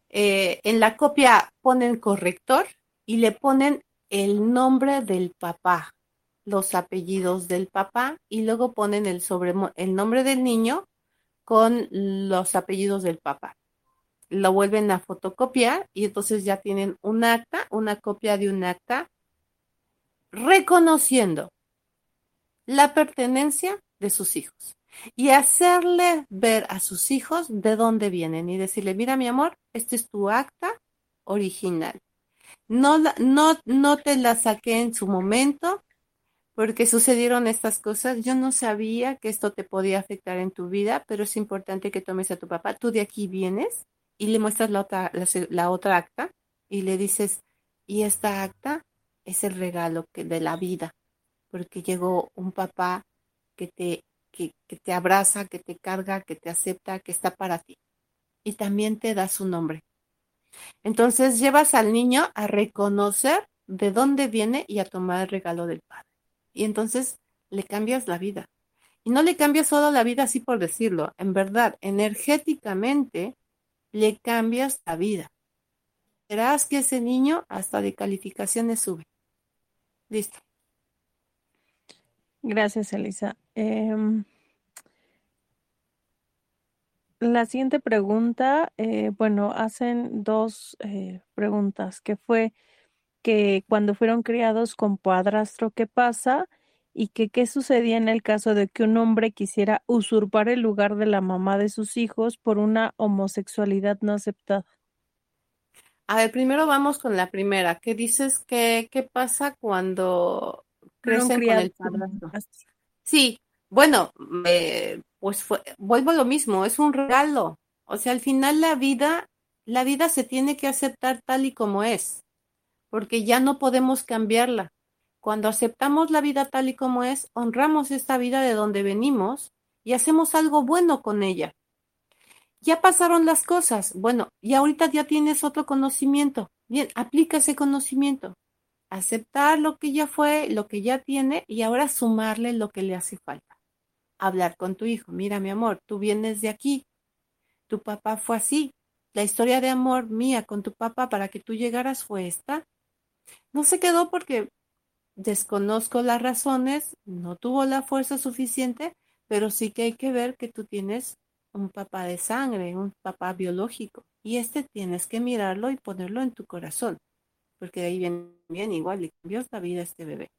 Eh, en la copia ponen corrector y le ponen el nombre del papá, los apellidos del papá y luego ponen el, sobre, el nombre del niño con los apellidos del papá lo vuelven a fotocopiar y entonces ya tienen un acta, una copia de un acta, reconociendo la pertenencia de sus hijos y hacerle ver a sus hijos de dónde vienen y decirle, mira mi amor, este es tu acta original. No, no, no te la saqué en su momento porque sucedieron estas cosas. Yo no sabía que esto te podía afectar en tu vida, pero es importante que tomes a tu papá. Tú de aquí vienes y le muestras la otra, la, otra acta y le dices, y esta acta es el regalo que, de la vida, porque llegó un papá que te, que, que te abraza, que te carga, que te acepta, que está para ti. Y también te da su nombre. Entonces llevas al niño a reconocer de dónde viene y a tomar el regalo del padre. Y entonces le cambias la vida. Y no le cambias solo la vida así por decirlo. En verdad, energéticamente le cambias la vida. Verás que ese niño hasta de calificaciones sube. Listo. Gracias, Elisa. Em, la siguiente pregunta, eh, bueno, hacen dos eh, preguntas, que fue que cuando fueron criados con padrastro, ¿qué pasa? Y que qué sucedía en el caso de que un hombre quisiera usurpar el lugar de la mamá de sus hijos por una homosexualidad no aceptada. A ver, primero vamos con la primera. ¿Qué dices que qué pasa cuando crecen con el padrastro. Sí, bueno, pues fue, vuelvo a lo mismo, es un regalo. O sea, al final la vida, la vida se tiene que aceptar tal y como es, porque ya no podemos cambiarla. Cuando aceptamos la vida tal y como es, honramos esta vida de donde venimos y hacemos algo bueno con ella. Ya pasaron las cosas, bueno, y ahorita ya tienes otro conocimiento. Bien, aplica ese conocimiento. Aceptar lo que ya fue, lo que ya tiene y ahora sumarle lo que le hace falta. Hablar con tu hijo. Mira, mi amor, tú vienes de aquí. Tu papá fue así. La historia de amor mía con tu papá para que tú llegaras fue esta. No se quedó porque desconozco las razones, no tuvo la fuerza suficiente, pero sí que hay que ver que tú tienes un papá de sangre, un papá biológico. Y este tienes que mirarlo y ponerlo en tu corazón, porque de ahí viene bien igual, le cambió la vida a este bebé.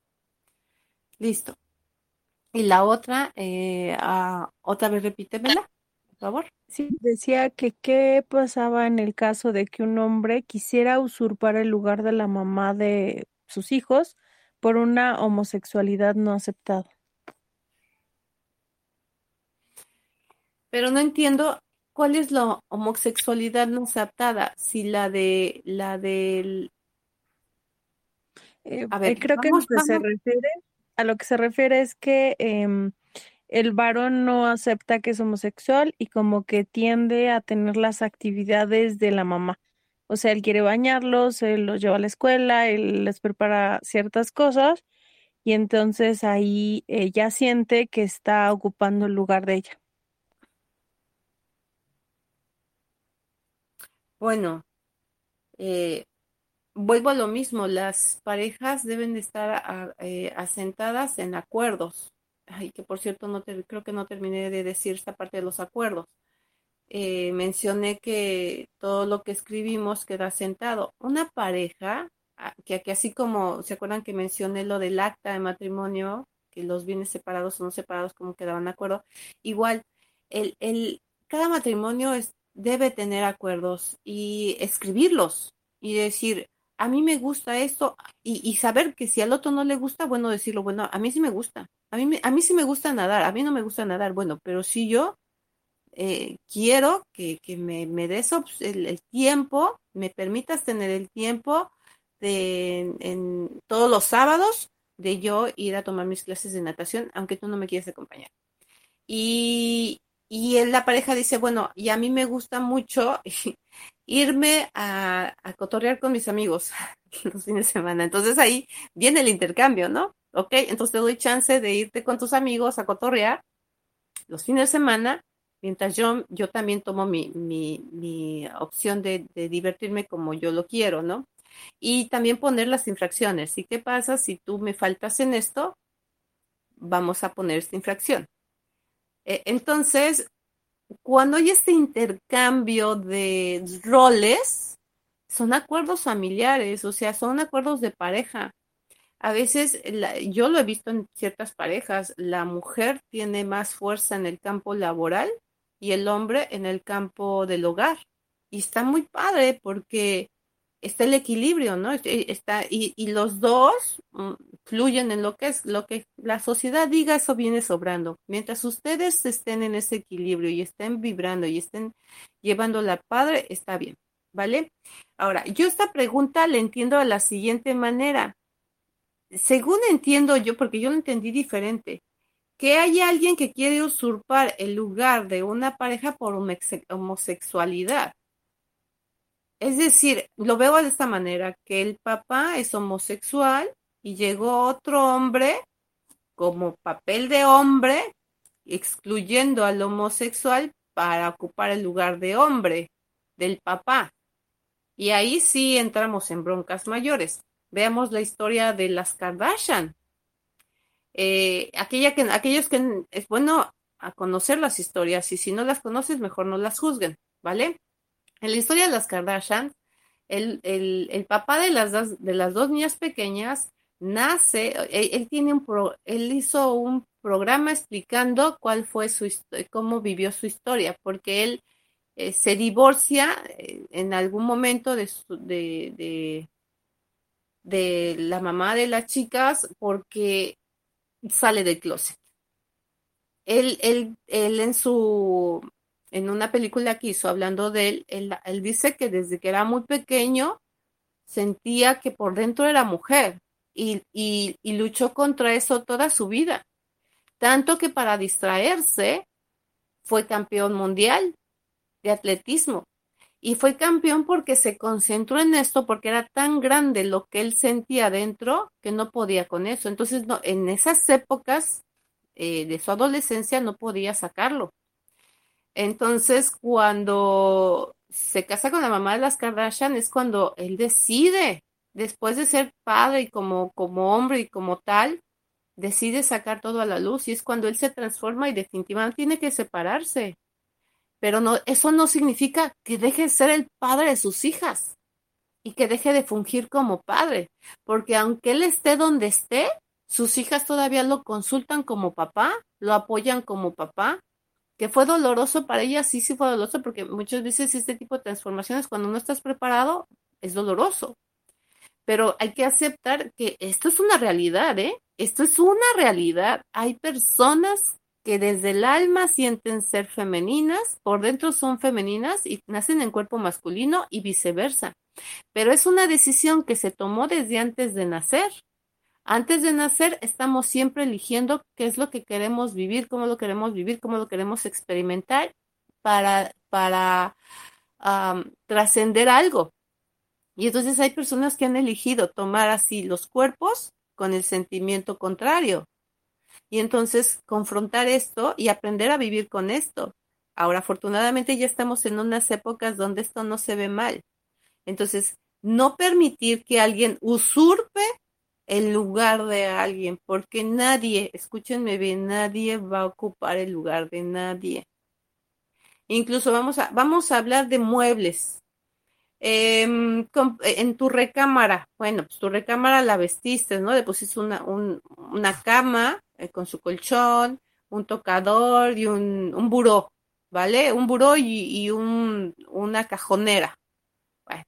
Listo. Y la otra, eh, ah, otra vez repítemela, por favor. Sí, decía que qué pasaba en el caso de que un hombre quisiera usurpar el lugar de la mamá de sus hijos por una homosexualidad no aceptada. Pero no entiendo cuál es la homosexualidad no aceptada, si la de la del eh, a ver, creo que lo que se refiere a lo que se refiere es que em, el varón no acepta que es homosexual y como que tiende a tener las actividades de la mamá. O sea, él quiere bañarlos, él los lleva a la escuela, él les prepara ciertas cosas y entonces ahí ella siente que está ocupando el lugar de ella. Bueno, eh, vuelvo a lo mismo, las parejas deben de estar eh, asentadas en acuerdos. Ay, que por cierto, no creo que no terminé de decir esta parte de los acuerdos. Eh, mencioné que todo lo que escribimos queda asentado. Una pareja, ah, que, que así como, ¿se acuerdan que mencioné lo del acta de matrimonio, que los bienes separados o no separados, como quedaban de acuerdo? Igual, el, el, cada matrimonio debe tener acuerdos y escribirlos y decir, a mí me gusta esto y, saber que si al otro no le gusta, bueno, decirlo, bueno, a mí sí me gusta, a mí, a mí sí me gusta nadar, a mí no me gusta nadar, bueno, pero si yo eh, quiero que, me, me des el, tiempo, me permitas tener el tiempo de en, todos los sábados de yo ir a tomar mis clases de natación, aunque tú no me quieras acompañar. Y, y la pareja dice, bueno, y a mí me gusta mucho irme a, cotorrear con mis amigos los fines de semana. Entonces ahí viene el intercambio, ¿no? Ok, entonces te doy chance de irte con tus amigos a cotorrear los fines de semana, mientras yo, yo también tomo mi, mi, opción de, de, divertirme como yo lo quiero, ¿no? Y también poner las infracciones. ¿Y qué pasa si tú me faltas en esto? Vamos a poner esta infracción. Eh, entonces, cuando hay este intercambio de roles, son acuerdos familiares, o sea, son acuerdos de pareja. A veces, yo lo he visto en ciertas parejas, la mujer tiene más fuerza en el campo laboral y el hombre en el campo del hogar. Y está muy padre porque está el equilibrio, ¿no? Está, y, y los dos mm, fluyen en lo que es, lo que la sociedad diga, eso viene sobrando. Mientras ustedes estén en ese equilibrio y estén vibrando y estén llevando la padre, está bien, ¿vale? Ahora, yo esta pregunta la entiendo de la siguiente manera. Según entiendo yo, porque yo lo entendí diferente, que hay alguien que quiere usurpar el lugar de una pareja por homosexualidad. Es decir, lo veo de esta manera, que el papá es homosexual y llegó otro hombre como papel de hombre, excluyendo al homosexual para ocupar el lugar de hombre del papá. Y ahí sí entramos en broncas mayores. Veamos la historia de las Kardashian. Eh, aquella que, aquellos que es bueno a conocer las historias y si no las conoces, mejor no las juzguen, ¿vale? En la historia de las Kardashian, el, el, papá de las, dos, de las dos niñas pequeñas nace, él, tiene un él hizo un programa explicando cuál fue su cómo vivió su historia, porque él eh, se divorcia eh, en algún momento de, de, de la mamá de las chicas porque sale del closet. Él, él, él en su, en una película que hizo hablando de él, él, dice que desde que era muy pequeño sentía que por dentro era mujer y, y luchó contra eso toda su vida. Tanto que para distraerse fue campeón mundial de atletismo. Y fue campeón porque se concentró en esto, porque era tan grande lo que él sentía dentro que no podía con eso. Entonces, no, en esas épocas eh, de su adolescencia no podía sacarlo. Entonces, cuando se casa con la mamá de las Kardashian, es cuando él decide, después de ser padre y como, como hombre y como tal, decide sacar todo a la luz y es cuando él se transforma y definitivamente tiene que separarse pero no, eso no significa que deje de ser el padre de sus hijas y que deje de fungir como padre, porque aunque él esté donde esté, sus hijas todavía lo consultan como papá, lo apoyan como papá, que fue doloroso para ella, sí, sí fue doloroso, porque muchas veces este tipo de transformaciones, cuando no estás preparado, es doloroso. Pero hay que aceptar que esto es una realidad, ¿eh? Esto es una realidad. Hay personas que desde el alma sienten ser femeninas, por dentro son femeninas y nacen en cuerpo masculino y viceversa. Pero es una decisión que se tomó desde antes de nacer. Antes de nacer estamos siempre eligiendo qué es lo que queremos vivir, cómo lo queremos vivir, cómo lo queremos experimentar para, para trascender algo. Y entonces hay personas que han elegido tomar así los cuerpos con el sentimiento contrario. Y entonces confrontar esto y aprender a vivir con esto. Ahora, afortunadamente ya estamos en unas épocas donde esto no se ve mal. Entonces, no permitir que alguien usurpe el lugar de alguien, porque nadie, escúchenme bien, nadie va a ocupar el lugar de nadie. Incluso vamos a, vamos a hablar de muebles. Em, en tu recámara, bueno, pues tu recámara la vestiste, ¿no? Le pusiste una, una cama, eh, con su colchón, un tocador y un, un buró, ¿vale? Un buró y, un, una cajonera.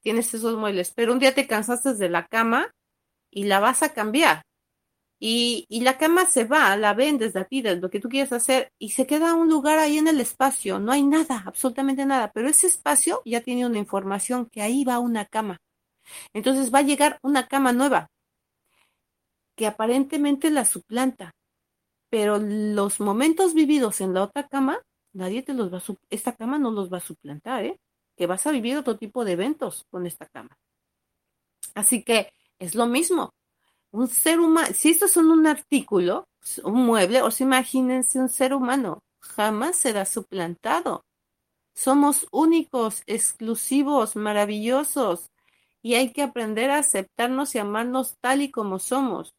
tienes esos muebles, pero un día te cansaste de la cama y la vas a cambiar. Y, y, la cama se va, la vendes, la pides, lo que tú quieres hacer, y se queda un lugar ahí en el espacio. No hay nada, absolutamente nada. Pero ese espacio ya tiene una información que ahí va una cama. Entonces va a llegar una cama nueva, que aparentemente la suplanta pero los momentos vividos en la otra cama, nadie te los va a, esta cama no los va a suplantar, ¿eh? Que vas a vivir otro tipo de eventos con esta cama. Así que es lo mismo. Un ser humano, si esto son un artículo, un mueble, os imagínense un ser humano, jamás será suplantado. Somos únicos, exclusivos, maravillosos, y hay que aprender a aceptarnos y amarnos tal y como somos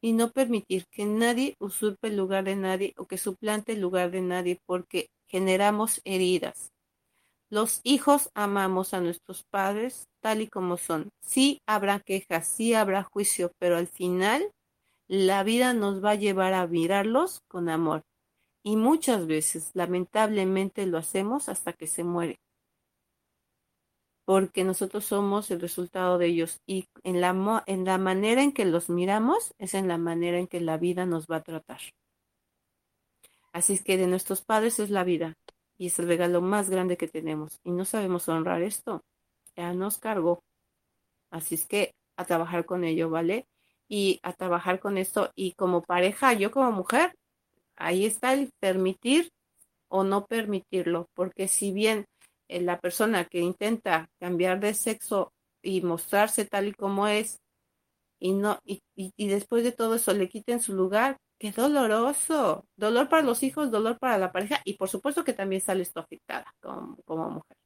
y no permitir que nadie usurpe el lugar de nadie o que suplante el lugar de nadie porque generamos heridas. Los hijos amamos a nuestros padres tal y como son. Sí habrá quejas, sí habrá juicio, pero al final la vida nos va a llevar a mirarlos con amor. Y muchas veces, lamentablemente, lo hacemos hasta que se muere porque nosotros somos el resultado de ellos y en la, en la manera en que los miramos es en la manera en que la vida nos va a tratar. Así es que de nuestros padres es la vida y es el regalo más grande que tenemos y no sabemos honrar esto. Ya nos cargó. Así es que a trabajar con ello, ¿vale? Y a trabajar con esto y como pareja, yo como mujer, ahí está el permitir o no permitirlo, porque si bien la persona que intenta cambiar de sexo y mostrarse tal y como es y no y, después de todo eso le quiten su lugar, qué doloroso, dolor para los hijos, dolor para la pareja y por supuesto que también sale esto afectada como, como mujer.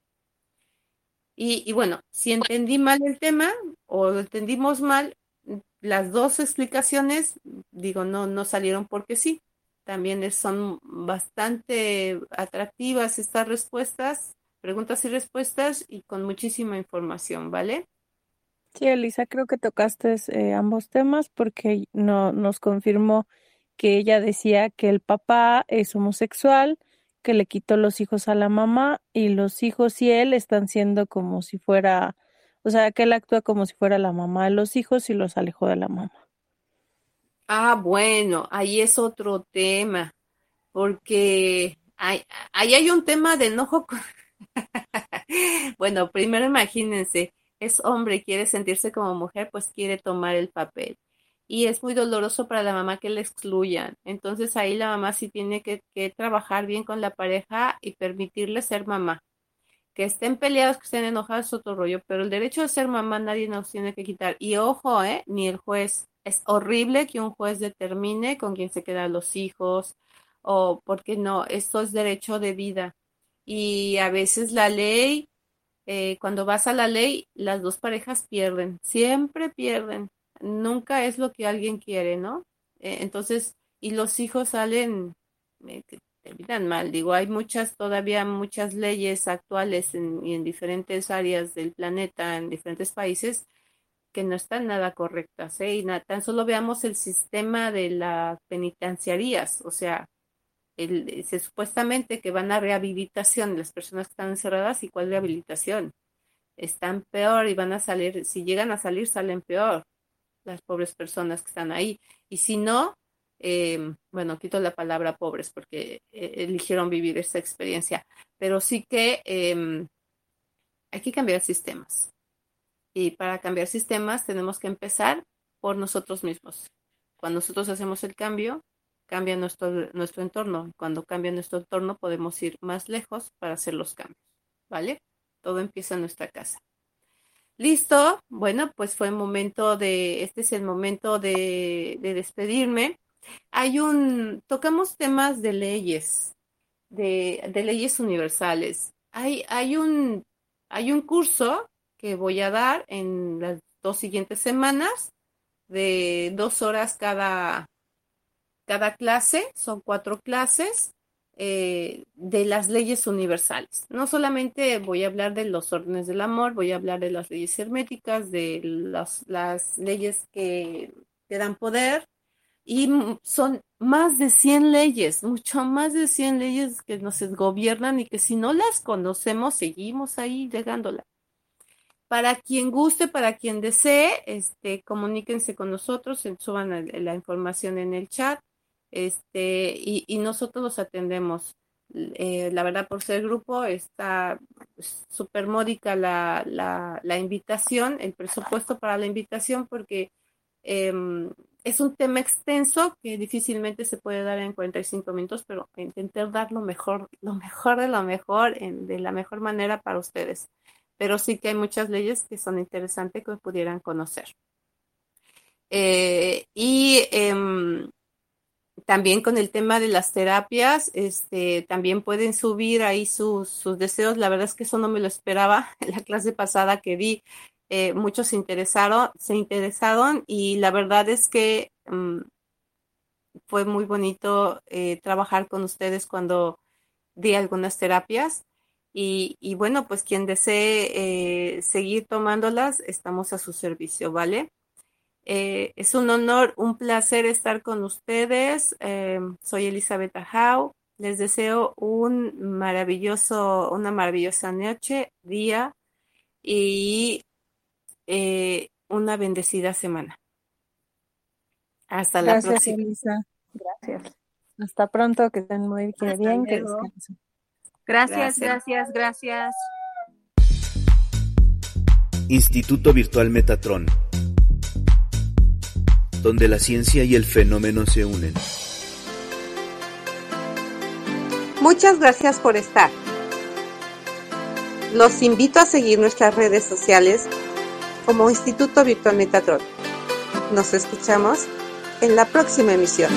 Y, y, bueno, si entendí mal el tema o lo entendimos mal, las dos explicaciones, digo, no, no salieron porque sí. También son bastante atractivas estas respuestas preguntas y respuestas y con muchísima información, ¿vale? Sí, Elisa, creo que tocaste eh, ambos temas porque no, nos confirmó que ella decía que el papá es homosexual, que le quitó los hijos a la mamá y los hijos y él están siendo como si fuera O sea, que él actúa como si fuera la mamá de los hijos y los alejó de la mamá. Ah, bueno, ahí es otro tema, porque ahí hay un tema de enojo. bueno, primero imagínense, es hombre, quiere sentirse como mujer, pues quiere tomar el papel. Y es muy doloroso para la mamá que le excluyan. Entonces ahí la mamá sí tiene que, trabajar bien con la pareja y permitirle ser mamá. Que estén peleados, que estén enojados es otro rollo, pero el derecho de ser mamá nadie nos tiene que quitar. Y ojo, ¿eh? Ni el juez. Es horrible que un juez determine con quién se quedan los hijos o porque no, esto es derecho de vida. Y a veces la ley eh, cuando vas a la ley, las dos parejas pierden, siempre pierden, nunca es lo que alguien quiere, ¿no? Eh, entonces, y los hijos salen, eh, terminan mal, digo, hay muchas, todavía muchas leyes actuales en, en diferentes áreas del planeta, en diferentes países, que no están nada correctas, ¿eh? Tan solo veamos el sistema de las penitenciarías, o sea, el, se, supuestamente que van a rehabilitación las personas que están encerradas y cuál rehabilitación. Están peor y van a salir, si llegan a salir, salen peor las pobres personas que están ahí. Y si no, em, bueno, quito la palabra pobres porque eh, eligieron vivir esta experiencia, pero sí que em, hay que cambiar sistemas. Y para cambiar sistemas tenemos que empezar por nosotros mismos. Cuando nosotros hacemos el cambio, cambia nuestro, nuestro entorno. Cuando cambia nuestro entorno podemos ir más lejos para hacer los cambios, ¿vale? Todo empieza en nuestra casa. Listo, bueno, pues fue el momento de, este es el momento de, despedirme. Hay un, tocamos temas de leyes, de, de leyes universales. Hay, hay, un, hay un curso que voy a dar en las dos siguientes semanas de dos horas cada, cada clase, son cuatro clases eh, de las leyes universales. No solamente voy a hablar de los órdenes del amor, voy a hablar de las leyes herméticas, de las leyes que te dan poder, y son más de 100 leyes, mucho más de 100 leyes que nos gobiernan y que si no las conocemos, seguimos ahí llegándola. Para quien guste, para quien desee, este, comuníquense con nosotros, suban la información en el chat este, y, nosotros los atendemos. Eh, la verdad, por ser grupo, está súper módica la, la, invitación, el presupuesto para la invitación, porque em, es un tema extenso que difícilmente se puede dar en 45 minutos, pero intentar dar lo mejor, lo mejor de lo mejor, de la mejor manera para ustedes. Pero sí que hay muchas leyes que son interesantes que pudieran conocer. Eh, y em, también con el tema de las terapias, este, también pueden subir ahí sus, sus deseos. La verdad es que eso no me lo esperaba. En la clase pasada que vi, eh, muchos se interesaron, se interesaron y la verdad es que mm, fue muy bonito eh, trabajar con ustedes cuando di algunas terapias. Y, y bueno, pues quien desee eh, seguir tomándolas, estamos a su servicio, ¿vale? Eh, es un honor, un placer estar con ustedes. Eh, soy Elizabeth Howe. Les deseo un maravilloso, una maravillosa noche, día y eh, una bendecida semana. Hasta la próxima. Elisa. Gracias. Hasta pronto, que estén muy bien, que descansen. Gracias, gracias, gracias. Instituto Virtual Metatron donde la ciencia y el fenómeno se unen. Muchas gracias por estar. Los invito a seguir nuestras redes sociales como Instituto Virtual Metatron. Nos escuchamos en la próxima emisión.